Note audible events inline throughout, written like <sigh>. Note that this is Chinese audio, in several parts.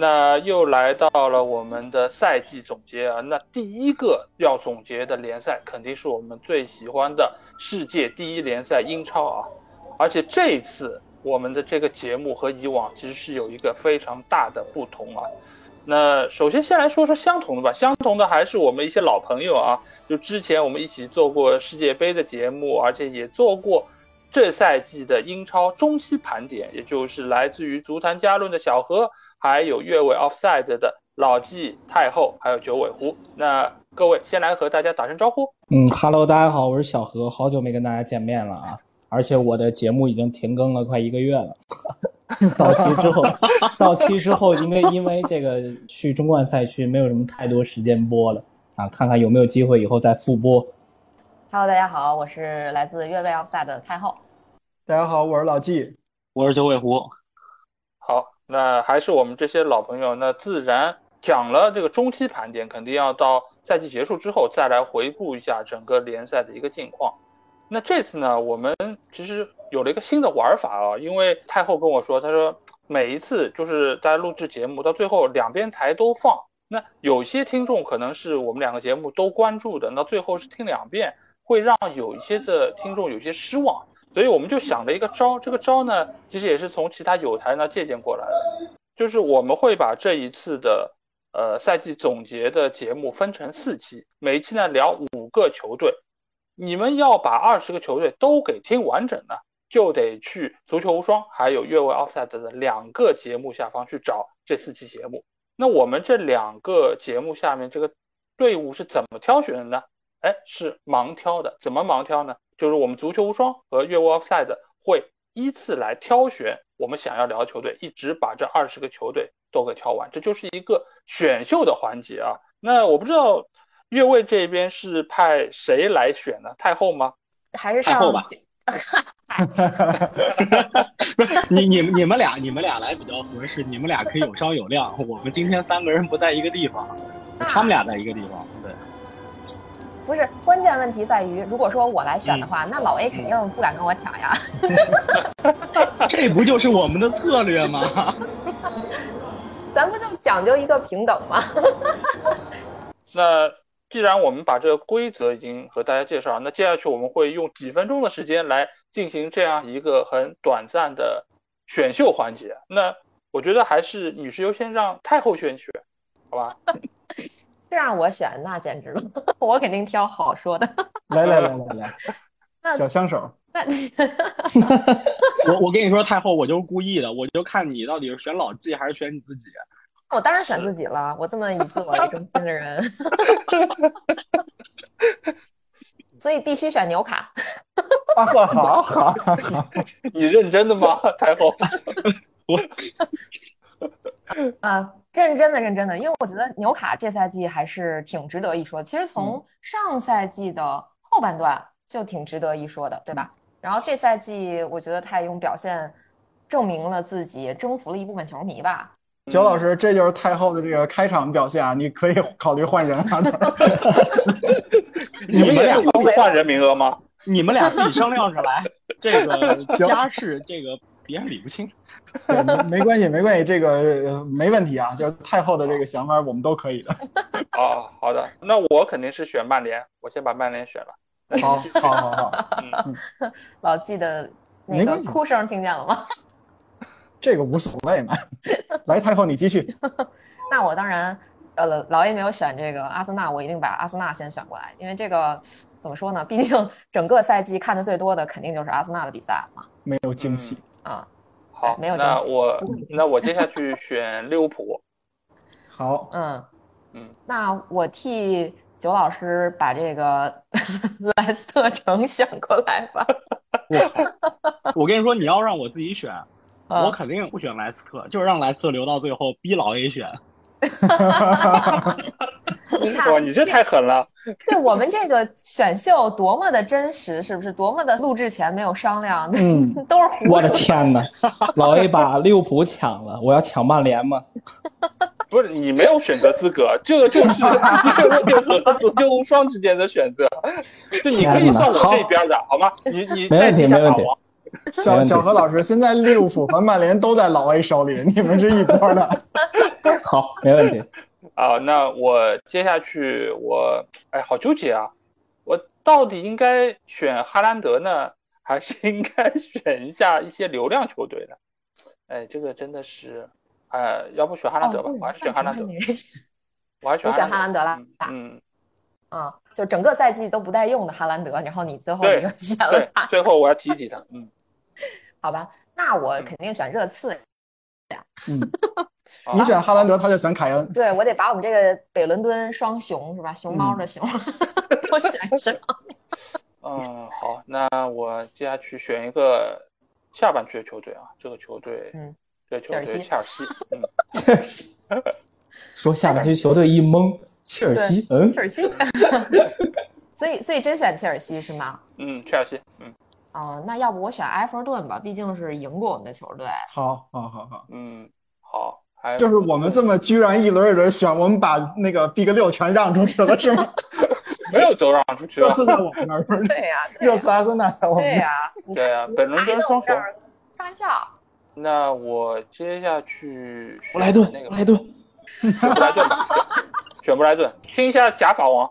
那又来到了我们的赛季总结啊，那第一个要总结的联赛肯定是我们最喜欢的世界第一联赛英超啊，而且这一次我们的这个节目和以往其实是有一个非常大的不同啊。那首先先来说说相同的吧，相同的还是我们一些老朋友啊，就之前我们一起做过世界杯的节目，而且也做过。这赛季的英超中期盘点，也就是来自于足坛加论的小何，还有越位 offside 的老纪太后，还有九尾狐。那各位先来和大家打声招呼。嗯哈喽，大家好，我是小何，好久没跟大家见面了啊！而且我的节目已经停更了快一个月了。<laughs> 到期之后，<laughs> 到期之后，因为因为这个去中冠赛区没有什么太多时间播了啊，看看有没有机会以后再复播。Hello，大家好，我是来自越位 offside 的太后。大家好，我是老纪，我是九尾狐。好，那还是我们这些老朋友，那自然讲了这个中期盘点，肯定要到赛季结束之后再来回顾一下整个联赛的一个近况。那这次呢，我们其实有了一个新的玩法啊，因为太后跟我说，他说每一次就是大家录制节目到最后两边台都放，那有些听众可能是我们两个节目都关注的，那最后是听两遍。会让有一些的听众有些失望，所以我们就想了一个招，这个招呢，其实也是从其他有台呢借鉴过来的，就是我们会把这一次的呃赛季总结的节目分成四期，每一期呢聊五个球队，你们要把二十个球队都给听完整呢，就得去足球无双还有越位 offside 的两个节目下方去找这四期节目。那我们这两个节目下面这个队伍是怎么挑选的呢？哎，是盲挑的，怎么盲挑呢？就是我们足球无双和越位 offside 会依次来挑选我们想要聊的球队，一直把这二十个球队都给挑完，这就是一个选秀的环节啊。那我不知道越位这边是派谁来选呢？太后吗？还是太后吧？<laughs> <laughs> 不是你你们你们俩你们俩来比较合适，你们俩可以有商有量。我们今天三个人不在一个地方，他们俩在一个地方。对。不是关键问题在于，如果说我来选的话，那老 A 肯定不敢跟我抢呀。<laughs> 这不就是我们的策略吗？<laughs> 咱不就讲究一个平等吗？<laughs> 那既然我们把这个规则已经和大家介绍，那接下去我们会用几分钟的时间来进行这样一个很短暂的选秀环节。那我觉得还是女士优先，让太后先选，好吧？这让我选，那简直了！<laughs> 我肯定挑好说的。来来来来来，<laughs> 小香手。<laughs> 那我我跟你说，太后，我就是故意的，我就看你到底是选老纪还是选你自己。我当然选自己了，我这么以自我为中心的人。所以必须选牛卡。啊，好好好，你认真的吗，太后？我 <laughs> 啊。认真的，认真的，因为我觉得纽卡这赛季还是挺值得一说。其实从上赛季的后半段就挺值得一说的，对吧？然后这赛季我觉得他也用表现证明了自己，征服了一部分球迷吧。九老师，这就是太后的这个开场表现啊！你可以考虑换人啊。<laughs> 你们俩不是换人名额吗？你们俩自己商量着来。这个家事，这个别人理不清。<laughs> 没关系，没关系，这个没问题啊。就是太后的这个想法，我们都可以的。<laughs> 哦，好的，那我肯定是选曼联，我先把曼联选了。好，好，好，好。<laughs> 嗯，老纪的那个哭声听见了吗？这个无所谓嘛。来，太后你继续。那我当然，呃，老 A 没有选这个阿森纳，我一定把阿森纳先选过来，因为这个怎么说呢？毕竟整个赛季看的最多的肯定就是阿森纳的比赛嘛。没有惊喜啊。好，没有那我那我接下去选利物浦。<laughs> 好，嗯嗯，那我替九老师把这个莱斯特城选过来吧。<laughs> 我我跟你说，你要让我自己选，我肯定不选莱斯特，就是让莱斯特留到最后，逼老 A 选。你看，哇，你这太狠了。<laughs> 对我们这个选秀多么的真实，是不是？多么的录制前没有商量，嗯，都是胡我的说。天哪！<laughs> 老 A 把利物浦抢了，我要抢曼联吗？<laughs> 不是你没有选择资格，这个就是为和足球无双之间的选择，就你可以算我这边的，好吗？你你没问题代替一下没问题法王。小小何老师，现在利物浦和曼联都在老 A 手里，你们是一波的。<laughs> 好，没问题。啊，那我接下去我哎，好纠结啊！我到底应该选哈兰德呢，还是应该选一下一些流量球队呢？<laughs> 哎，这个真的是，哎，要不选哈兰德吧，哦我还是选哈兰德，<laughs> 我还是选你选哈兰德了嗯，嗯啊，就整个赛季都不带用的哈兰德，然后你最后对你又选了他，，最后我要提一提他，嗯，好吧？那我肯定选热刺。嗯，啊你选哈兰德，他就选凯恩。对我得把我们这个北伦敦双雄是吧？熊猫嗯的熊，<laughs> 都选上。嗯，好，那我接下去选一个下半区的球队啊，这个球队，嗯，这个球队切尔西切尔西，嗯，<laughs> 切尔西说下半区球队一懵，切尔西，嗯切，尔西。<laughs> 所以，所以真选切尔西是吗？嗯，切尔西，嗯哦，那要不我选埃弗顿吧，毕竟是赢过我们的球队。好，好，好，好，嗯，好，还就是我们这么居然一轮一轮选，我们把那个 Big 六全让出去了，是吗？<laughs> 没有都让出去了，热刺在我们那儿，对呀、对呀、热刺阿森纳在我们对那儿。呀、对啊，本轮跟双雄。开玩笑。那我接下去布莱顿，那个布莱顿，选布莱顿吧，选布莱顿，听一下假法王。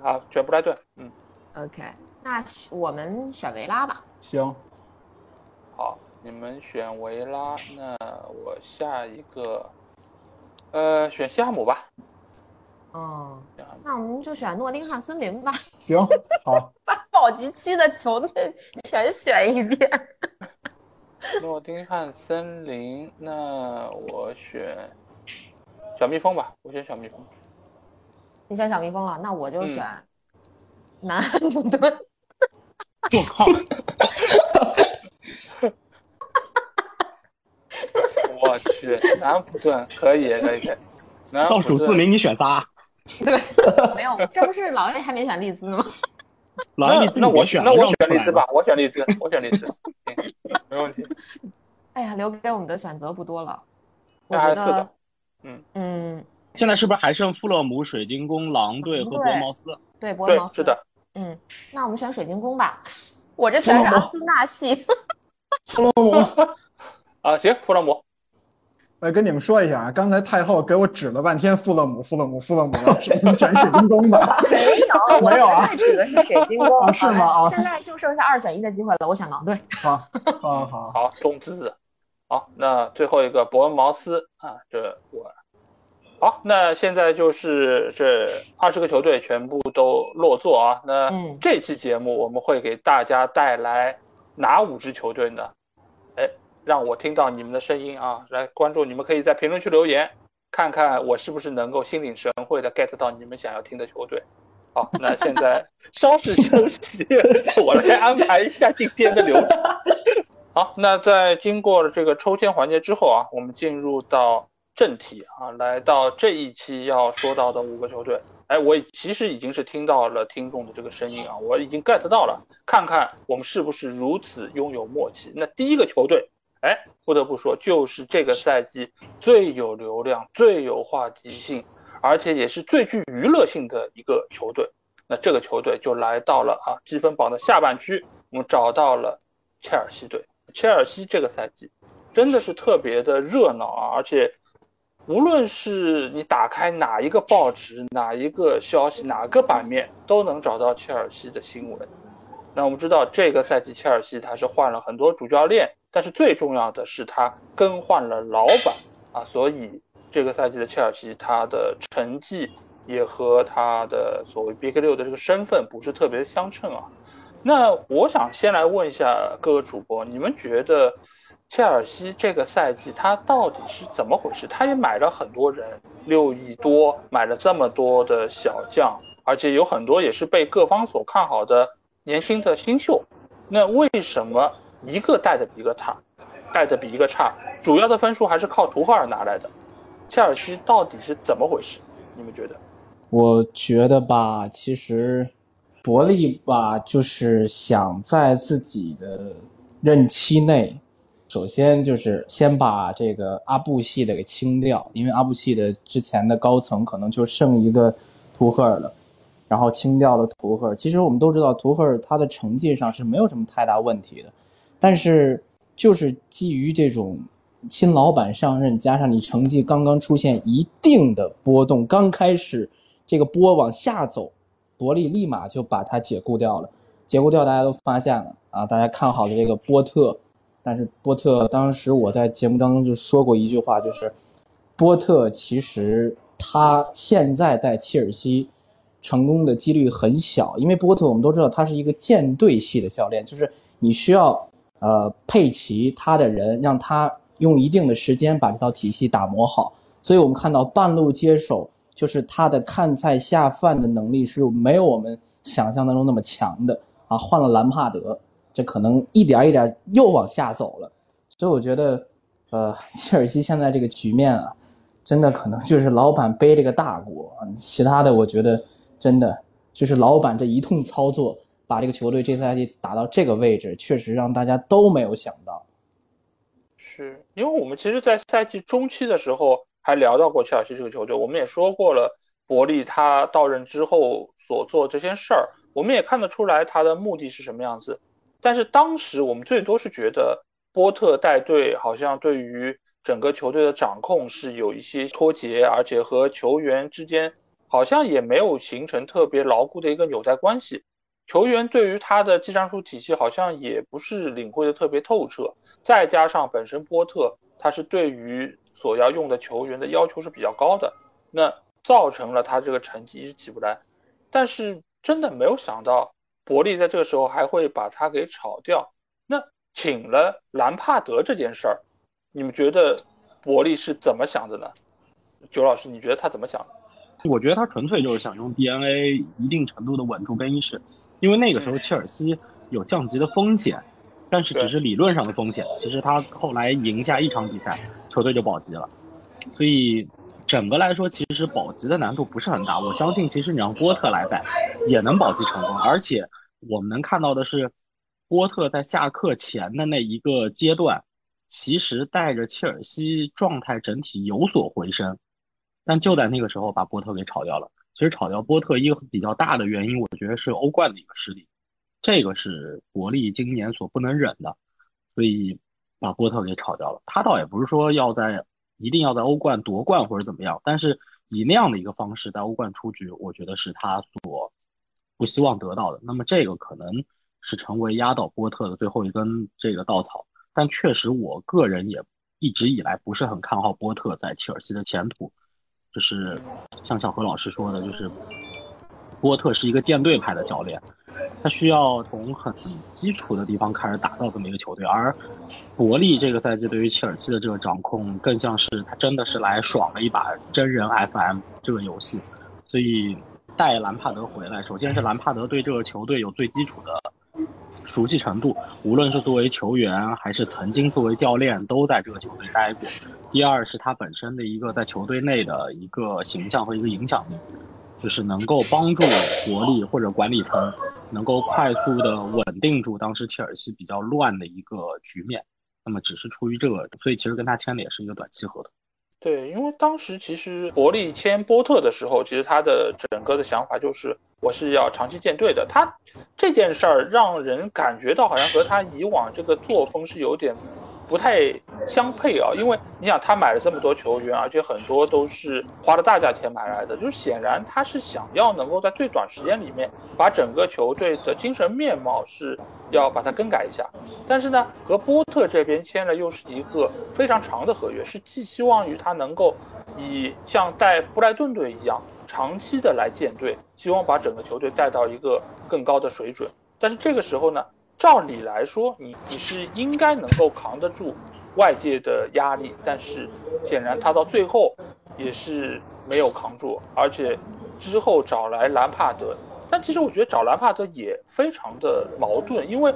<laughs> 啊，选布莱顿，嗯，OK，那我们选维拉吧。行，好，你们选维拉，那我下一个，呃，选西汉姆吧。嗯，那我们就选诺丁汉森林吧，行，好，<laughs> 把保级区的球队全选一遍。<laughs> 诺丁汉森林，那我选小蜜蜂吧，我选小蜜蜂。你选小蜜蜂了，那我就嗯选南安普顿。我靠，我去，南安普顿可以，可以，可以。倒数四名你选仨，对，没有，这不是老魏还没选利兹吗？老安利那那我选那我选利兹吧，我选利兹，我选利兹，行没问题。哎呀，留给我们的选择不多了。我那还觉得嗯嗯，现在是不是还剩富勒姆、水晶宫、狼队和伯恩茅斯？对，伯恩对茅，斯是的，嗯，那我们选水晶宫吧。我这全是阿森纳系。弗洛姆，啊，行，弗洛姆，我跟你们说一下啊，刚才太后给我指了半天富勒姆，富勒姆，富勒姆，你们选水晶宫吧。<laughs> 没有，我 <laughs> 没有啊指的是水晶宫。<laughs> 啊是吗啊现在就剩下二选一的机会了，我选狼队。好，好，好，好，中资。好，那最后一个伯恩茅斯啊，这我。好，那现在就是这二十个球队全部都落座啊。那嗯这期节目我们会给大家带来哪五支球队呢？哎，让我听到你们的声音啊！来，观众你们可以在评论区留言，看看我是不是能够心领神会的 get 到你们想要听的球队。好，那现在稍事休息，我来安排一下今天的流程。<laughs> 好，那在经过了这个抽签环节之后啊，我们进入到正题啊，来到这一期要说到的五个球队。哎，我其实已经是听到了听众的这个声音啊，我已经 get 到了，看看我们是不是如此拥有默契。那第一个球队，哎，不得不说，就是这个赛季最有流量、最有话题性，而且也是最具娱乐性的一个球队。那这个球队就来到了啊积分榜的下半区，我们找到了切尔西队。切尔西这个赛季真的是特别的热闹啊，而且无论是你打开哪一个报纸、哪一个消息、哪个版面，都能找到切尔西的新闻。那我们知道这个赛季切尔西他是换了很多主教练，但是最重要的是他更换了老板啊，所以这个赛季的切尔西他的成绩也和他的所谓 Big 六的这个身份不是特别相称啊。那我想先来问一下各个主播，你们觉得切尔西这个赛季他到底是怎么回事？他也买了很多人，六亿多买了这么多的小将，而且有很多也是被各方所看好的年轻的新秀。那为什么一个带的比一个差，带的比一个差？主要的分数还是靠图赫尔拿来的。切尔西到底是怎么回事？你们觉得？我觉得吧，其实伯利吧，就是想在自己的任期内，首先就是先把这个阿布系的给清掉，因为阿布系的之前的高层可能就剩一个图赫尔了，然后清掉了图赫尔。其实我们都知道，图赫尔他的成绩上是没有什么太大问题的，但是就是基于这种新老板上任，加上你成绩刚刚出现一定的波动，刚开始。这个波往下走，伯利立马就把它解雇掉了。解雇掉，大家都发现了啊！大家看好的这个波特，但是波特当时我在节目当中就说过一句话，就是波特其实他现在在切尔西成功的几率很小，因为波特我们都知道他是一个舰队系的教练，就是你需要呃佩奇他的人，让他用一定的时间把这套体系打磨好。所以我们看到半路接手。就是他的看菜下饭的能力是没有我们想象当中那么强的啊！换了兰帕德，这可能一点一点又往下走了。所以我觉得，呃，切尔西现在这个局面啊，真的可能就是老板背这个大锅。其他的，我觉得真的就是老板这一通操作，把这个球队这赛季打到这个位置，确实让大家都没有想到。是因为我们其实，在赛季中期的时候。还聊到过切尔西这个球队，我们也说过了，伯利他到任之后所做这些事儿，我们也看得出来他的目的是什么样子。但是当时我们最多是觉得波特带队好像对于整个球队的掌控是有一些脱节，而且和球员之间好像也没有形成特别牢固的一个纽带关系。球员对于他的技战术体系好像也不是领会的特别透彻，再加上本身波特他是对于所要用的球员的要求是比较高的，那造成了他这个成绩一直起不来。但是真的没有想到，伯利在这个时候还会把他给炒掉。那请了兰帕德这件事儿，你们觉得伯利是怎么想的呢？九老师，你觉得他怎么想的？我觉得他纯粹就是想用 DNA 一定程度的稳住更衣室，因为那个时候切尔西有降级的风险。但是只是理论上的风险，其实他后来赢下一场比赛，球队就保级了，所以整个来说，其实保级的难度不是很大。我相信，其实你让波特来带，也能保级成功。而且我们能看到的是，波特在下课前的那一个阶段，其实带着切尔西状态整体有所回升，但就在那个时候把波特给炒掉了。其实炒掉波特一个比较大的原因，我觉得是欧冠的一个失利。这个是伯利今年所不能忍的，所以把波特给炒掉了。他倒也不是说要在一定要在欧冠夺冠或者怎么样，但是以那样的一个方式在欧冠出局，我觉得是他所不希望得到的。那么这个可能是成为压倒波特的最后一根这个稻草。但确实，我个人也一直以来不是很看好波特在切尔西的前途。就是像小何老师说的，就是波特是一个舰队派的教练。他需要从很基础的地方开始打造这么一个球队，而伯利这个赛季对于切尔西的这个掌控，更像是他真的是来爽了一把真人 FM 这个游戏。所以带兰帕德回来，首先是兰帕德对这个球队有最基础的熟悉程度，无论是作为球员还是曾经作为教练，都在这个球队待过。第二是他本身的一个在球队内的一个形象和一个影响力。就是能够帮助国力或者管理层能够快速的稳定住当时切尔西比较乱的一个局面，那么只是出于这个，所以其实跟他签的也是一个短期合同。对，因为当时其实伯利签波特的时候，其实他的整个的想法就是我是要长期建队的。他这件事儿让人感觉到好像和他以往这个作风是有点。不太相配啊，因为你想他买了这么多球员，而且很多都是花了大价钱买来的，就是显然他是想要能够在最短时间里面把整个球队的精神面貌是要把它更改一下。但是呢，和波特这边签了又是一个非常长的合约，是寄希望于他能够以像带布莱顿队一样长期的来建队，希望把整个球队带到一个更高的水准。但是这个时候呢？照理来说，你你是应该能够扛得住外界的压力，但是显然他到最后也是没有扛住，而且之后找来兰帕德，但其实我觉得找兰帕德也非常的矛盾，因为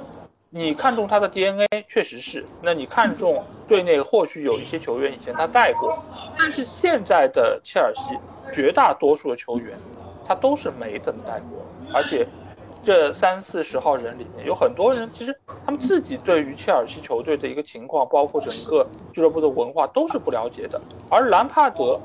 你看中他的 DNA 确实是，那你看中队内或许有一些球员以前他带过，但是现在的切尔西绝大多数的球员，他都是没怎么带过，而且这三四十号人里面有很多人，其实他们自己对于切尔西球队的一个情况，包括整个俱乐部的文化都是不了解的。而兰帕德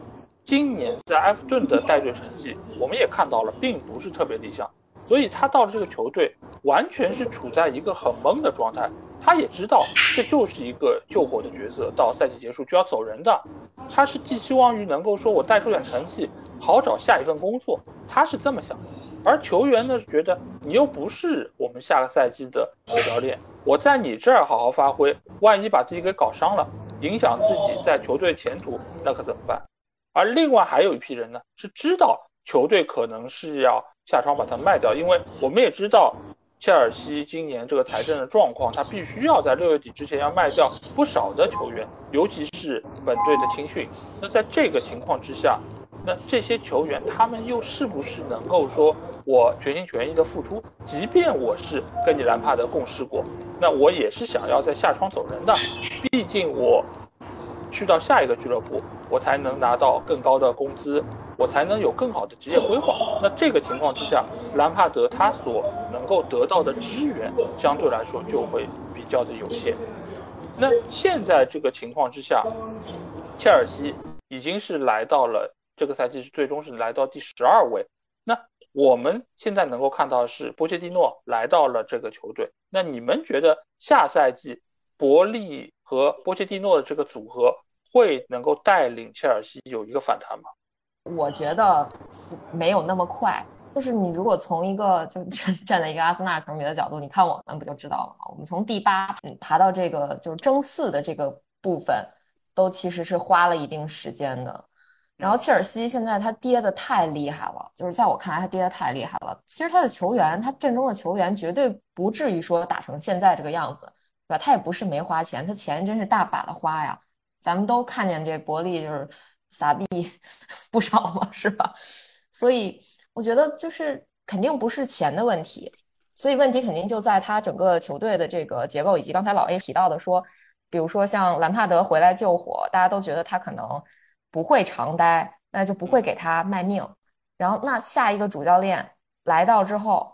今年在埃弗顿的带队成绩，我们也看到了，并不是特别理想，所以他到了这个球队，完全是处在一个很懵的状态。他也知道这就是一个救火的角色，到赛季结束就要走人的。他是寄希望于能够说我带出点成绩，好找下一份工作。他是这么想的。而球员呢，觉得你又不是我们下个赛季的主教练，我在你这儿好好发挥，万一把自己给搞伤了，影响自己在球队前途，那可怎么办？而另外还有一批人呢，是知道球队可能是要下窗把他卖掉，因为我们也知道。切尔西今年这个财政的状况，他必须要在六月底之前要卖掉不少的球员，尤其是本队的青训。那在这个情况之下，那这些球员他们又是不是能够说我全心全意的付出？即便我是跟你兰帕德共事过，那我也是想要在下窗走人的，毕竟我。去到下一个俱乐部，我才能拿到更高的工资，我才能有更好的职业规划。那这个情况之下，兰帕德他所能够得到的支援相对来说就会比较的有限。那现在这个情况之下，切尔西已经是来到了这个赛季是最终是来到第十二位。那我们现在能够看到是波切蒂诺来到了这个球队。那你们觉得下赛季伯利？和波切蒂诺的这个组合会能够带领切尔西有一个反弹吗？我觉得没有那么快。就是你如果从一个就站站在一个阿森纳球迷的角度，你看我们不就知道了吗？我们从第八爬到这个就是争四的这个部分，都其实是花了一定时间的。然后切尔西现在他跌的太厉害了，就是在我看来他跌的太厉害了。其实他的球员，他阵中的球员绝对不至于说打成现在这个样子。对吧？他也不是没花钱，他钱真是大把的花呀。咱们都看见这伯利就是撒币 <laughs> 不少嘛，是吧？所以我觉得就是肯定不是钱的问题，所以问题肯定就在他整个球队的这个结构，以及刚才老 A 提到的说，比如说像兰帕德回来救火，大家都觉得他可能不会长待，那就不会给他卖命。然后那下一个主教练来到之后。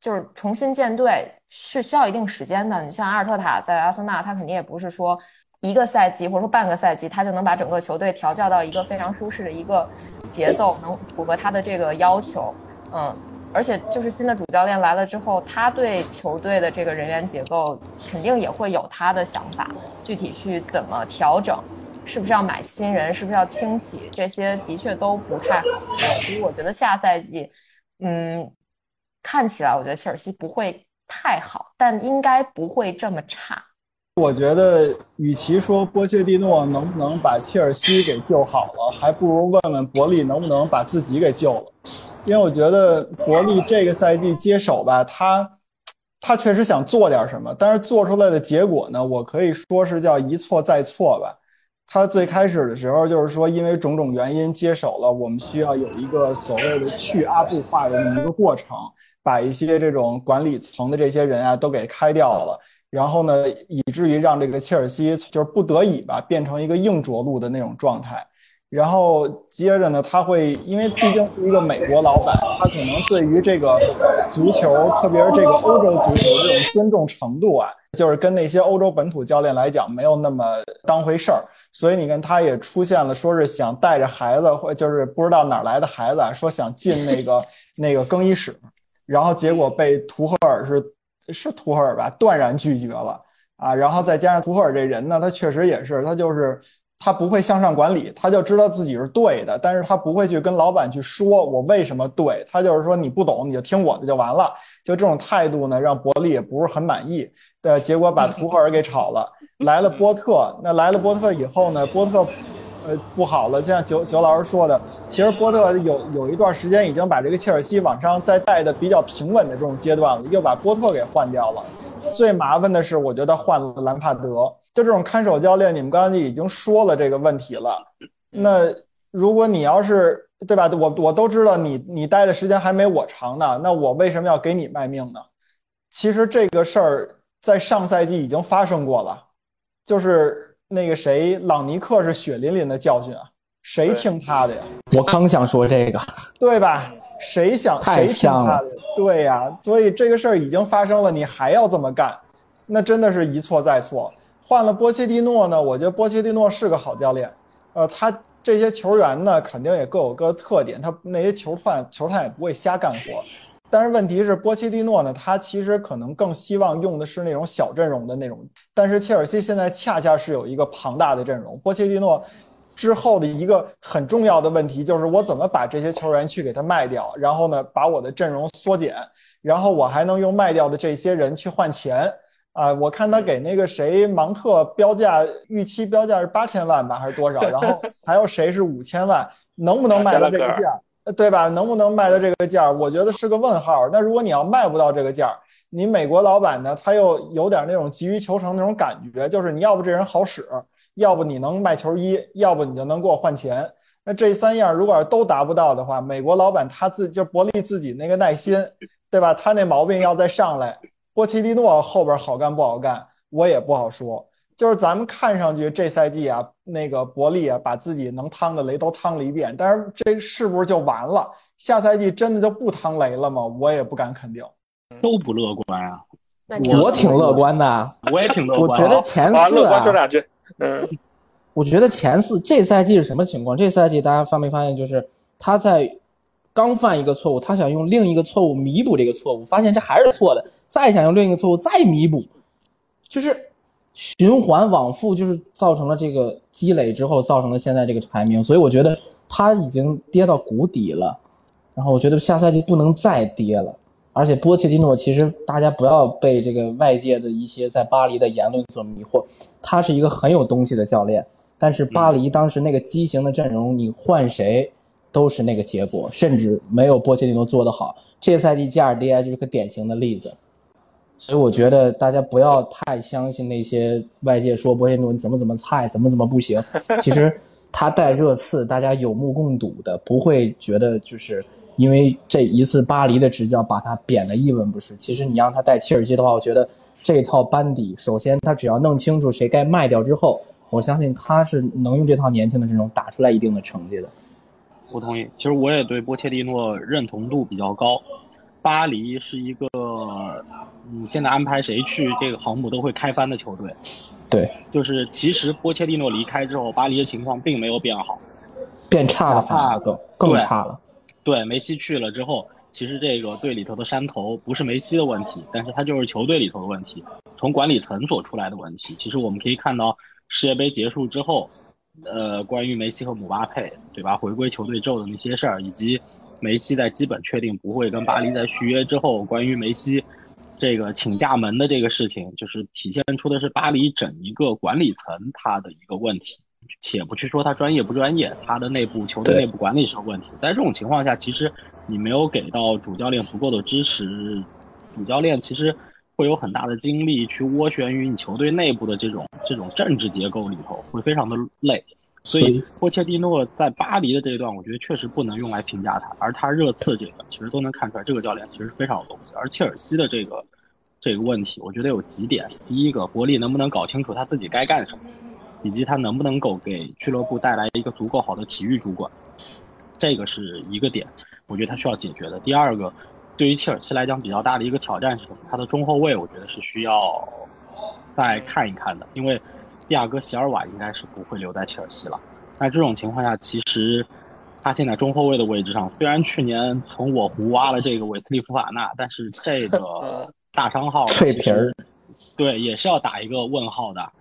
就是重新建队是需要一定时间的。你像阿尔特塔在阿森纳，他肯定也不是说一个赛季或者说半个赛季，他就能把整个球队调教到一个非常舒适的一个节奏，能符合他的这个要求。嗯，而且就是新的主教练来了之后，他对球队的这个人员结构肯定也会有他的想法，具体去怎么调整，是不是要买新人，是不是要清洗，这些的确都不太好。所以我觉得下赛季，嗯。看起来我觉得切尔西不会太好，但应该不会这么差。我觉得，与其说波切蒂诺能不能把切尔西给救好了，还不如问问伯利能不能把自己给救了。因为我觉得伯利这个赛季接手吧，他他确实想做点什么，但是做出来的结果呢，我可以说是叫一错再错吧。他最开始的时候就是说，因为种种原因接手了，我们需要有一个所谓的去阿布化的一个过程，把一些这种管理层的这些人啊都给开掉了，然后呢，以至于让这个切尔西就是不得已吧，变成一个硬着陆的那种状态。然后接着呢，他会因为毕竟是一个美国老板，他可能对于这个足球，特别是这个欧洲足球这种尊重程度啊，就是跟那些欧洲本土教练来讲没有那么当回事儿。所以你看，他也出现了，说是想带着孩子，或就是不知道哪儿来的孩子，说想进那个那个更衣室，然后结果被图赫尔是是图赫尔吧，断然拒绝了啊。然后再加上图赫尔这人呢，他确实也是，他就是。他不会向上管理，他就知道自己是对的，但是他不会去跟老板去说我为什么对，他就是说你不懂你就听我的就完了，就这种态度呢，让伯利也不是很满意的结果，把图赫尔给炒了，来了波特，那来了波特以后呢，波特，呃不好了，就像九九老师说的，其实波特有有一段时间已经把这个切尔西往上再带的比较平稳的这种阶段了，又把波特给换掉了，最麻烦的是我觉得换了兰帕德。就这种看守教练，你们刚才就已经说了这个问题了。那如果你要是对吧，我我都知道你你待的时间还没我长呢，那我为什么要给你卖命呢？其实这个事儿在上赛季已经发生过了，就是那个谁，朗尼克是血淋淋的教训啊，谁听他的呀？我刚想说这个，对吧？谁想太谁听像了他的？对呀、所以这个事儿已经发生了，你还要这么干，那真的是一错再错。换了波切蒂诺呢，我觉得波切蒂诺是个好教练，呃，他这些球员呢，肯定也各有各的特点，他那些球探球探也不会瞎干活。但是问题是，波切蒂诺呢，他其实可能更希望用的是那种小阵容的那种，但是切尔西现在恰恰是有一个庞大的阵容。波切蒂诺之后的一个很重要的问题就是，我怎么把这些球员去给他卖掉，然后呢，把我的阵容缩减，然后我还能用卖掉的这些人去换钱。啊，我看他给那个谁芒特标价预期标价是八千万吧，还是多少？然后 <laughs> 还有谁是五千万？能不能卖到这个价？呃对吧？能不能卖到这个价？我觉得是个问号。那如果你要卖不到这个价，你美国老板呢，他又有点那种急于求成那种感觉，就是你要不这人好使，要不你能卖球衣，要不你就能给我换钱。那这三样如果都达不到的话，美国老板他自就伯利自己那个耐心，对吧？他那毛病要再上来，波切蒂诺后边好干不好干，我也不好说。就是咱们看上去这赛季啊，那个伯利啊，把自己能趟的雷都趟了一遍，但是这是不是就完了？下赛季真的就不趟雷了吗？我也不敢肯定。都不乐观啊，我挺乐观的。我也挺乐观、啊。我觉得前啊，四乐观说啊，两句。嗯，我觉得前四这赛季是什么情况？这赛季大家发没发现，就是他在刚犯一个错误，他想用另一个错误弥补这个错误，发现这还是错的，再想用另一个错误再弥补，就是循环往复，就是造成了这个积累之后，造成了现在这个排名。所以我觉得他已经跌到谷底了，然后我觉得下赛季不能再跌了。而且波切蒂诺，其实大家不要被这个外界的一些在巴黎的言论所迷惑，他是一个很有东西的教练。但是巴黎当时那个畸形的阵容，你换谁都是那个结果，甚至没有波切蒂诺做得好。这赛季加尔迪埃就是个典型的例子。所以我觉得大家不要太相信那些外界说波切蒂诺你怎么怎么菜，怎么怎么不行。其实他带热刺，大家有目共睹的，不会觉得就是因为这一次巴黎的执教把他贬得一文不值。其实你让他带切尔西的话，我觉得这套班底，首先他只要弄清楚谁该卖掉之后，我相信他是能用这套年轻的阵容打出来一定的成绩的。我同意。其实我也对波切蒂诺认同度比较高。巴黎是一个，你现在安排谁去这个航母都会开翻的球队。对，就是其实波切蒂诺离开之后，巴黎的情况并没有变好。变差了，反而更更差了。对，梅西去了之后，其实这个队里头的山头不是梅西的问题，但是他就是球队里头的问题，从管理层所出来的问题。其实我们可以看到，世界杯结束之后，呃，关于梅西和姆巴佩，对吧？回归球队之后的那些事儿，以及梅西在基本确定不会跟巴黎在续约之后，关于梅西这个请假门的这个事情，就是体现出的是巴黎整一个管理层他的一个问题。且不去说他专业不专业，他的内部球队内部管理是有问题。在这种情况下，其实你没有给到主教练足够的支持，主教练其实会有很大的精力去斡旋于你球队内部的这种这种政治结构里头，会非常的累。所以波切蒂诺在巴黎的这一段，我觉得确实不能用来评价他，而他热刺这个其实都能看出来，这个教练其实非常有东西。而切尔西的这个这个问题，我觉得有几点：第一个，伯利能不能搞清楚他自己该干什么，以及他能不能够给俱乐部带来一个足够好的体育主管，这个是一个点，我觉得他需要解决的。第二个，对于切尔西来讲比较大的一个挑战是什么？他的中后卫，我觉得是需要再看一看的，因为蒂亚戈·席尔瓦应该是不会留在切尔西了。那这种情况下，其实他现在中后卫的位置上，虽然去年从我湖挖了这个韦斯利·福法纳，但是这个 <laughs> 大伤号脆皮儿，对，也是要打一个问号的。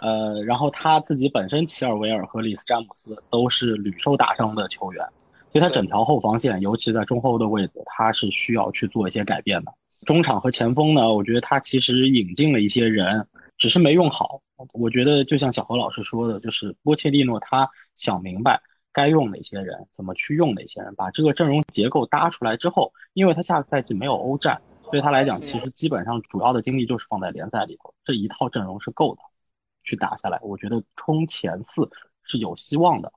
呃，然后他自己本身齐尔维尔和里斯詹姆斯都是屡受打伤的球员，所以他整条后防线，尤其在中后的位置，他是需要去做一些改变的。中场和前锋呢，我觉得他其实引进了一些人，只是没用好。我觉得就像小何老师说的，就是波切蒂诺他想明白该用哪些人，怎么去用哪些人，把这个阵容结构搭出来之后，因为他下个赛季没有欧战，对他来讲，其实基本上主要的精力就是放在联赛里头，这一套阵容是够的。去打下来，我觉得冲前四是有希望的。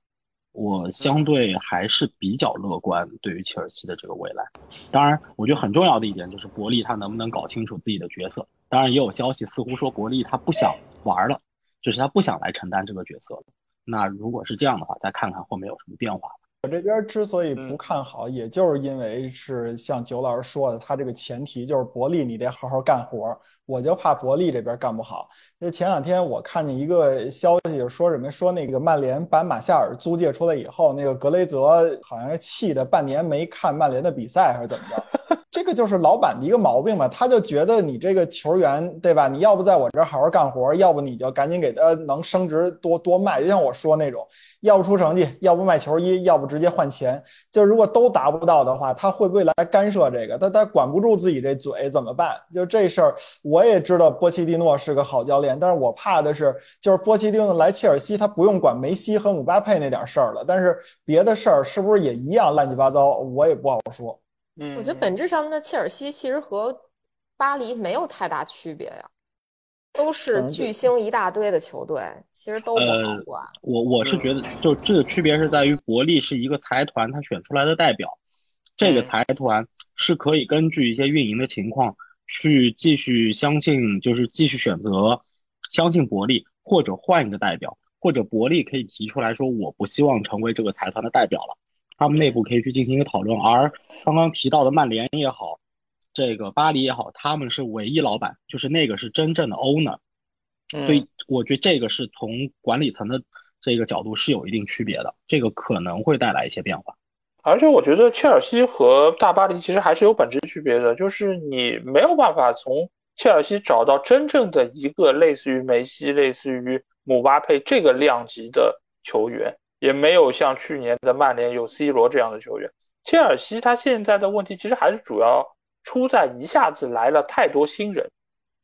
我相对还是比较乐观对于切尔西的这个未来。当然，我觉得很重要的一点就是伯利他能不能搞清楚自己的角色。当然，也有消息似乎说伯利他不想玩了，就是他不想来承担这个角色了。那如果是这样的话，再看看后面有什么变化。我这边之所以不看好，也就是因为是像九老师说的，他这个前提就是伯利你得好好干活，我就怕伯利这边干不好。那前两天我看见一个消息，说什么说那个曼联把马夏尔租借出来以后，那个格雷泽好像是气的半年没看曼联的比赛还是怎么着。这个就是老板的一个毛病嘛，他就觉得你这个球员，对吧？你要不在我这儿好好干活，要不你就赶紧给他能升职多多卖，就像我说那种，要不出成绩，要不卖球衣，要不直接换钱。就如果都达不到的话，他会不会来干涉这个？他他管不住自己这嘴怎么办？就这事儿，我也知道波切蒂诺是个好教练，但是我怕的是，就是波切蒂诺来切尔西，他不用管梅西和姆巴佩那点事儿了，但是别的事儿是不是也一样乱七八糟？我也不好说。嗯，我觉得本质上的切尔西其实和巴黎没有太大区别呀，都是巨星一大堆的球队，其实都不好管。我我是觉得，就这个区别是在于伯利是一个财团，他选出来的代表，这个财团是可以根据一些运营的情况去继续相信，就是继续选择相信伯利，或者换一个代表，或者伯利可以提出来说，我不希望成为这个财团的代表了。他们内部可以去进行一个讨论，而刚刚提到的曼联也好，这个巴黎也好，他们是唯一老板，就是那个是真正的 owner，所以我觉得这个是从管理层的这个角度是有一定区别的，这个可能会带来一些变化。而且我觉得切尔西和大巴黎其实还是有本质区别的，就是你没有办法从切尔西找到真正的一个类似于梅西、类似于姆巴佩这个量级的球员。也没有像去年的曼联有 C 罗这样的球员，切尔西他现在的问题其实还是主要出在一下子来了太多新人，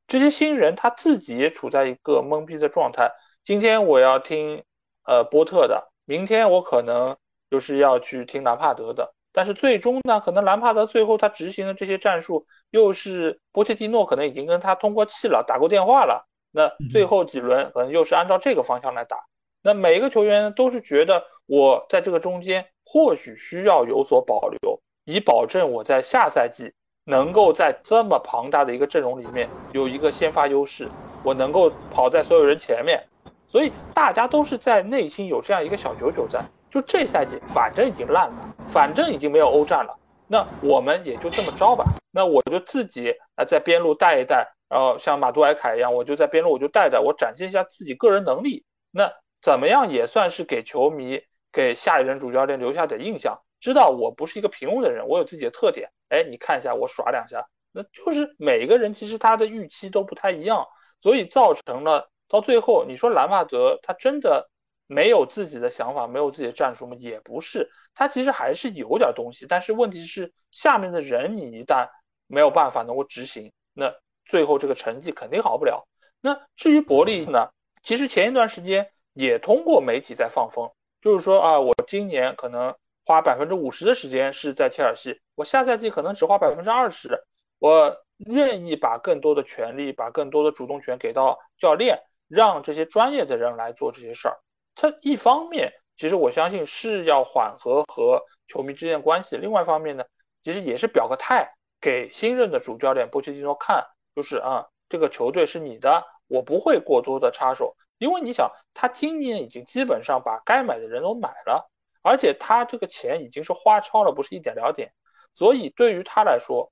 这些新人他自己也处在一个懵逼的状态。今天我要听呃波特的，明天我可能就是要去听兰帕德的，但是最终呢，可能兰帕德最后他执行的这些战术又是波切蒂诺可能已经跟他通过气了，打过电话了，那最后几轮可能又是按照这个方向来打。那每一个球员都是觉得我在这个中间或许需要有所保留，以保证我在下赛季能够在这么庞大的一个阵容里面有一个先发优势，我能够跑在所有人前面。所以大家都是在内心有这样一个小九九在，就这赛季反正已经烂了，反正已经没有欧战了，那我们也就这么着吧。那我就自己啊在边路带一带，然后像马杜埃凯一样，我就在边路我就带带，我展现一下自己个人能力。那。怎么样也算是给球迷、给下一任主教练留下点印象，知道我不是一个平庸的人，我有自己的特点。哎，你看一下我耍两下，那就是每个人其实他的预期都不太一样，所以造成了到最后，你说兰帕德他真的没有自己的想法，没有自己的战术吗？也不是，他其实还是有点东西，但是问题是下面的人你一旦没有办法能够执行，那最后这个成绩肯定好不了。那至于伯利呢，其实前一段时间。也通过媒体在放风，就是说啊，我今年可能花百分之五十的时间是在切尔西，我下赛季可能只花百分之二十，我愿意把更多的权利、把更多的主动权给到教练，让这些专业的人来做这些事儿。他一方面其实我相信是要缓和和球迷之间的关系，另外一方面呢，其实也是表个态，给新任的主教练波切蒂诺看，就是啊，这个球队是你的，我不会过多的插手。因为你想，他今年已经基本上把该买的人都买了，而且他这个钱已经是花超了，不是一点两点。所以对于他来说，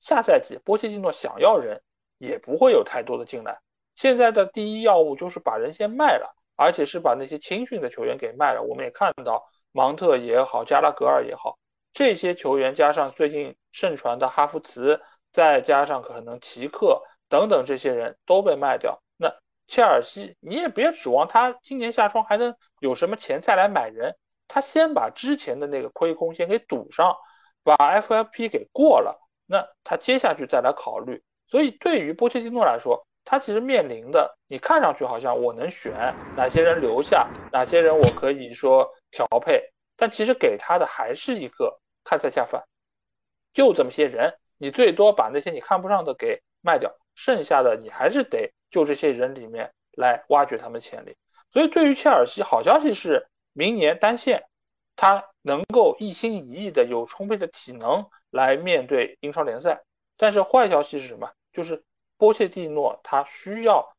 下赛季波切蒂诺想要人也不会有太多的进来。现在的第一要务就是把人先卖了，而且是把那些青训的球员给卖了。我们也看到芒特也好，加拉格尔也好，这些球员加上最近盛传的哈弗茨，再加上可能奇克等等这些人都被卖掉。那切尔西，你也别指望他今年夏窗还能有什么钱再来买人，他先把之前的那个亏空先给堵上，把 FFP 给过了，那他接下去再来考虑。所以对于波切蒂诺来说，他其实面临的，你看上去好像我能选哪些人留下，哪些人我可以说调配，但其实给他的还是一个看菜下饭，就这么些人，你最多把那些你看不上的给卖掉，剩下的你还是得。就这些人里面来挖掘他们潜力，所以对于切尔西，好消息是明年单线他能够一心一意的有充沛的体能来面对英超联赛。但是坏消息是什么？就是波切蒂诺他需要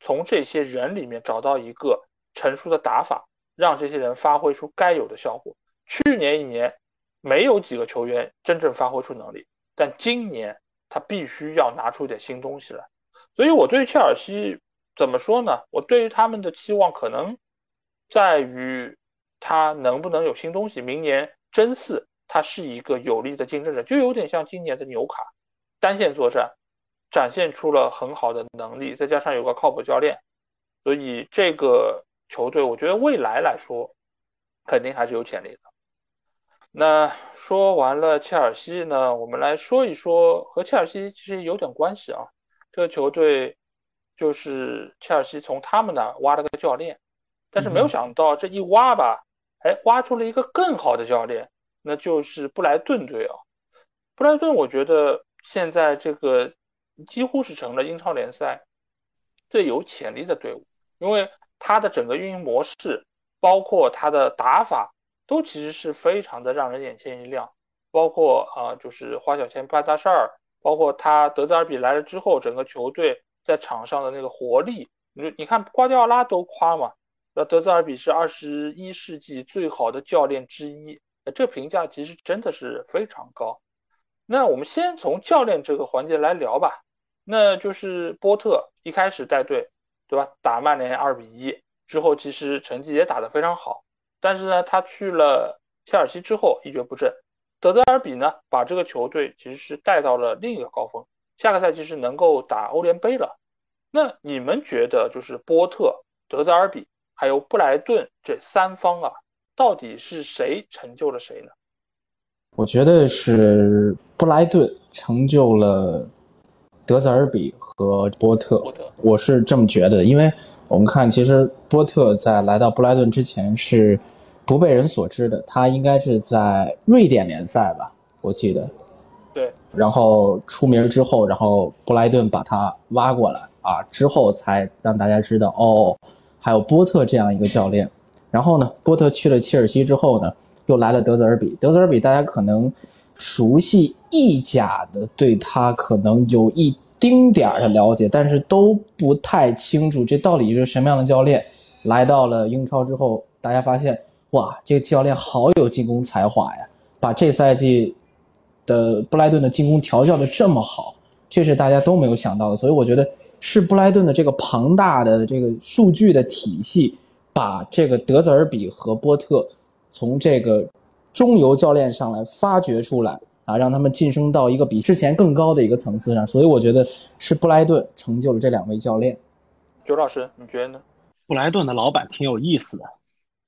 从这些人里面找到一个成熟的打法，让这些人发挥出该有的效果。去年一年没有几个球员真正发挥出能力，但今年他必须要拿出点新东西来。所以，我对切尔西怎么说呢？我对于他们的期望可能在于他能不能有新东西。明年真四，他是一个有力的竞争者，就有点像今年的纽卡，单线作战。展现出了很好的能力，再加上有个靠谱教练，所以这个球队我觉得未来来说肯定还是有潜力的。那说完了切尔西呢，我们来说一说和切尔西其实有点关系啊。这个球队就是切尔西从他们那挖了个教练，但是没有想到这一挖吧，哎，挖出了一个更好的教练，那就是布莱顿队啊。布莱顿，我觉得现在这个。几乎是成了英超联赛最有潜力的队伍，因为他的整个运营模式，包括他的打法，都其实是非常的让人眼前一亮。包括啊，就是花小钱办大事儿，包括他德泽尔比来了之后，整个球队在场上的那个活力，你你看瓜迪奥拉都夸嘛，那德泽尔比是二十一世纪最好的教练之一，这评价其实真的是非常高。那我们先从教练这个环节来聊吧。那就是波特一开始带队，对吧？打曼联二比一之后，其实成绩也打得非常好。但是呢，他去了切尔西之后一蹶不振。德泽尔比呢，把这个球队其实是带到了另一个高峰。下个赛季是能够打欧联杯了。那你们觉得，就是波特、德泽尔比还有布莱顿这三方啊，到底是谁成就了谁呢？我觉得是布莱顿成就了。德泽尔比和波特，我是这么觉得，因为我们看，其实波特在来到布莱顿之前是不被人所知的，他应该是在瑞典联赛吧，我记得。对。然后出名之后，然后布莱顿把他挖过来啊，之后才让大家知道哦，还有波特这样一个教练。然后呢，波特去了切尔西之后呢，又来了德泽尔比。德泽尔比大家可能。熟悉意甲的，对他可能有一丁点儿的了解，但是都不太清楚这到底是什么样的教练。来到了英超之后，大家发现，哇，这个教练好有进攻才华呀！把这赛季的布莱顿的进攻调教的这么好，这是大家都没有想到的。所以我觉得是布莱顿的这个庞大的这个数据的体系，把这个德泽尔比和波特从这个。中游教练上来发掘出来啊，让他们晋升到一个比之前更高的一个层次上，所以我觉得是布莱顿成就了这两位教练。周老师，你觉得呢？布莱顿的老板挺有意思的，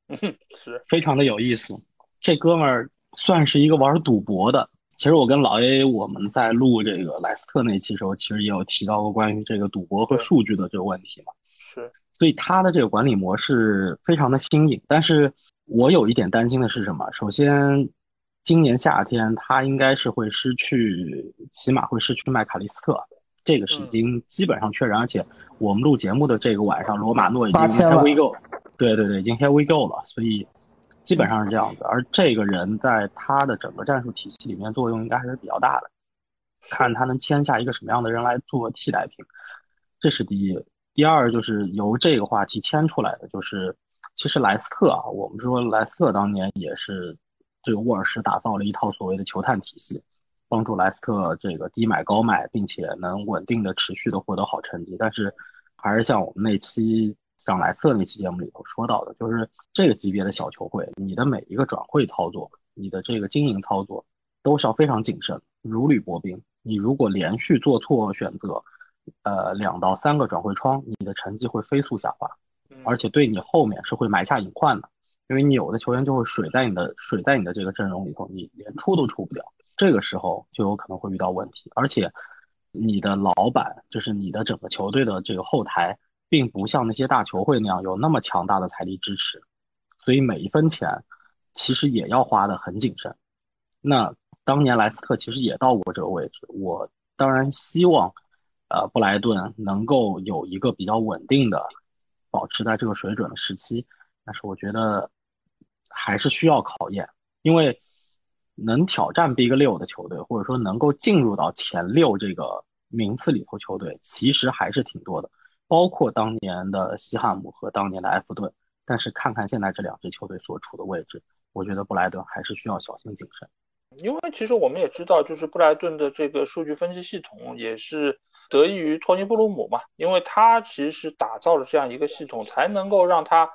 嗯，是非常的有意思。这哥们儿算是一个玩赌博的。其实我跟老 A 我们在录这个莱斯特那期时候，其实也有提到过关于这个赌博和数据的这个问题嘛。是，所以他的这个管理模式非常的新颖，但是。我有一点担心的是什么？首先，今年夏天他应该是会失去，起码会失去麦卡利斯特，这个是已经基本上确认。而且我们录节目的这个晚上，罗马诺已经 have we go，对对对，已经 have we go 了，所以基本上是这样子。而这个人在他的整个战术体系里面作用应该还是比较大的，看他能签下一个什么样的人来做替代品，这是第一。第二就是由这个话题牵出来的，就是。其实莱斯特啊，我们说莱斯特当年也是这个沃尔什打造了一套所谓的球探体系，帮助莱斯特这个低买高卖，并且能稳定的持续的获得好成绩。但是，还是像我们那期像莱斯特那期节目里头说到的，就是这个级别的小球会，你的每一个转会操作，你的这个经营操作都是要非常谨慎，如履薄冰。你如果连续做错选择，呃，两到三个转会窗，你的成绩会飞速下滑。而且对你后面是会埋下隐患的，因为你有的球员就会水在你的水在你的这个阵容里头，你连出都出不掉，这个时候就有可能会遇到问题。而且，你的老板就是你的整个球队的这个后台，并不像那些大球会那样有那么强大的财力支持，所以每一分钱其实也要花的很谨慎。那当年莱斯特其实也到过这个位置，我当然希望，呃，布莱顿能够有一个比较稳定的。保持在这个水准的时期，但是我觉得还是需要考验，因为能挑战 Big 六的球队，或者说能够进入到前六这个名次里头球队，其实还是挺多的。包括当年的西汉姆和当年的埃弗顿。但是看看现在这两支球队所处的位置，我觉得布莱顿还是需要小心谨慎。因为其实我们也知道，就是布莱顿的这个数据分析系统也是得益于托尼布鲁姆嘛，因为他其实打造了这样一个系统，才能够让他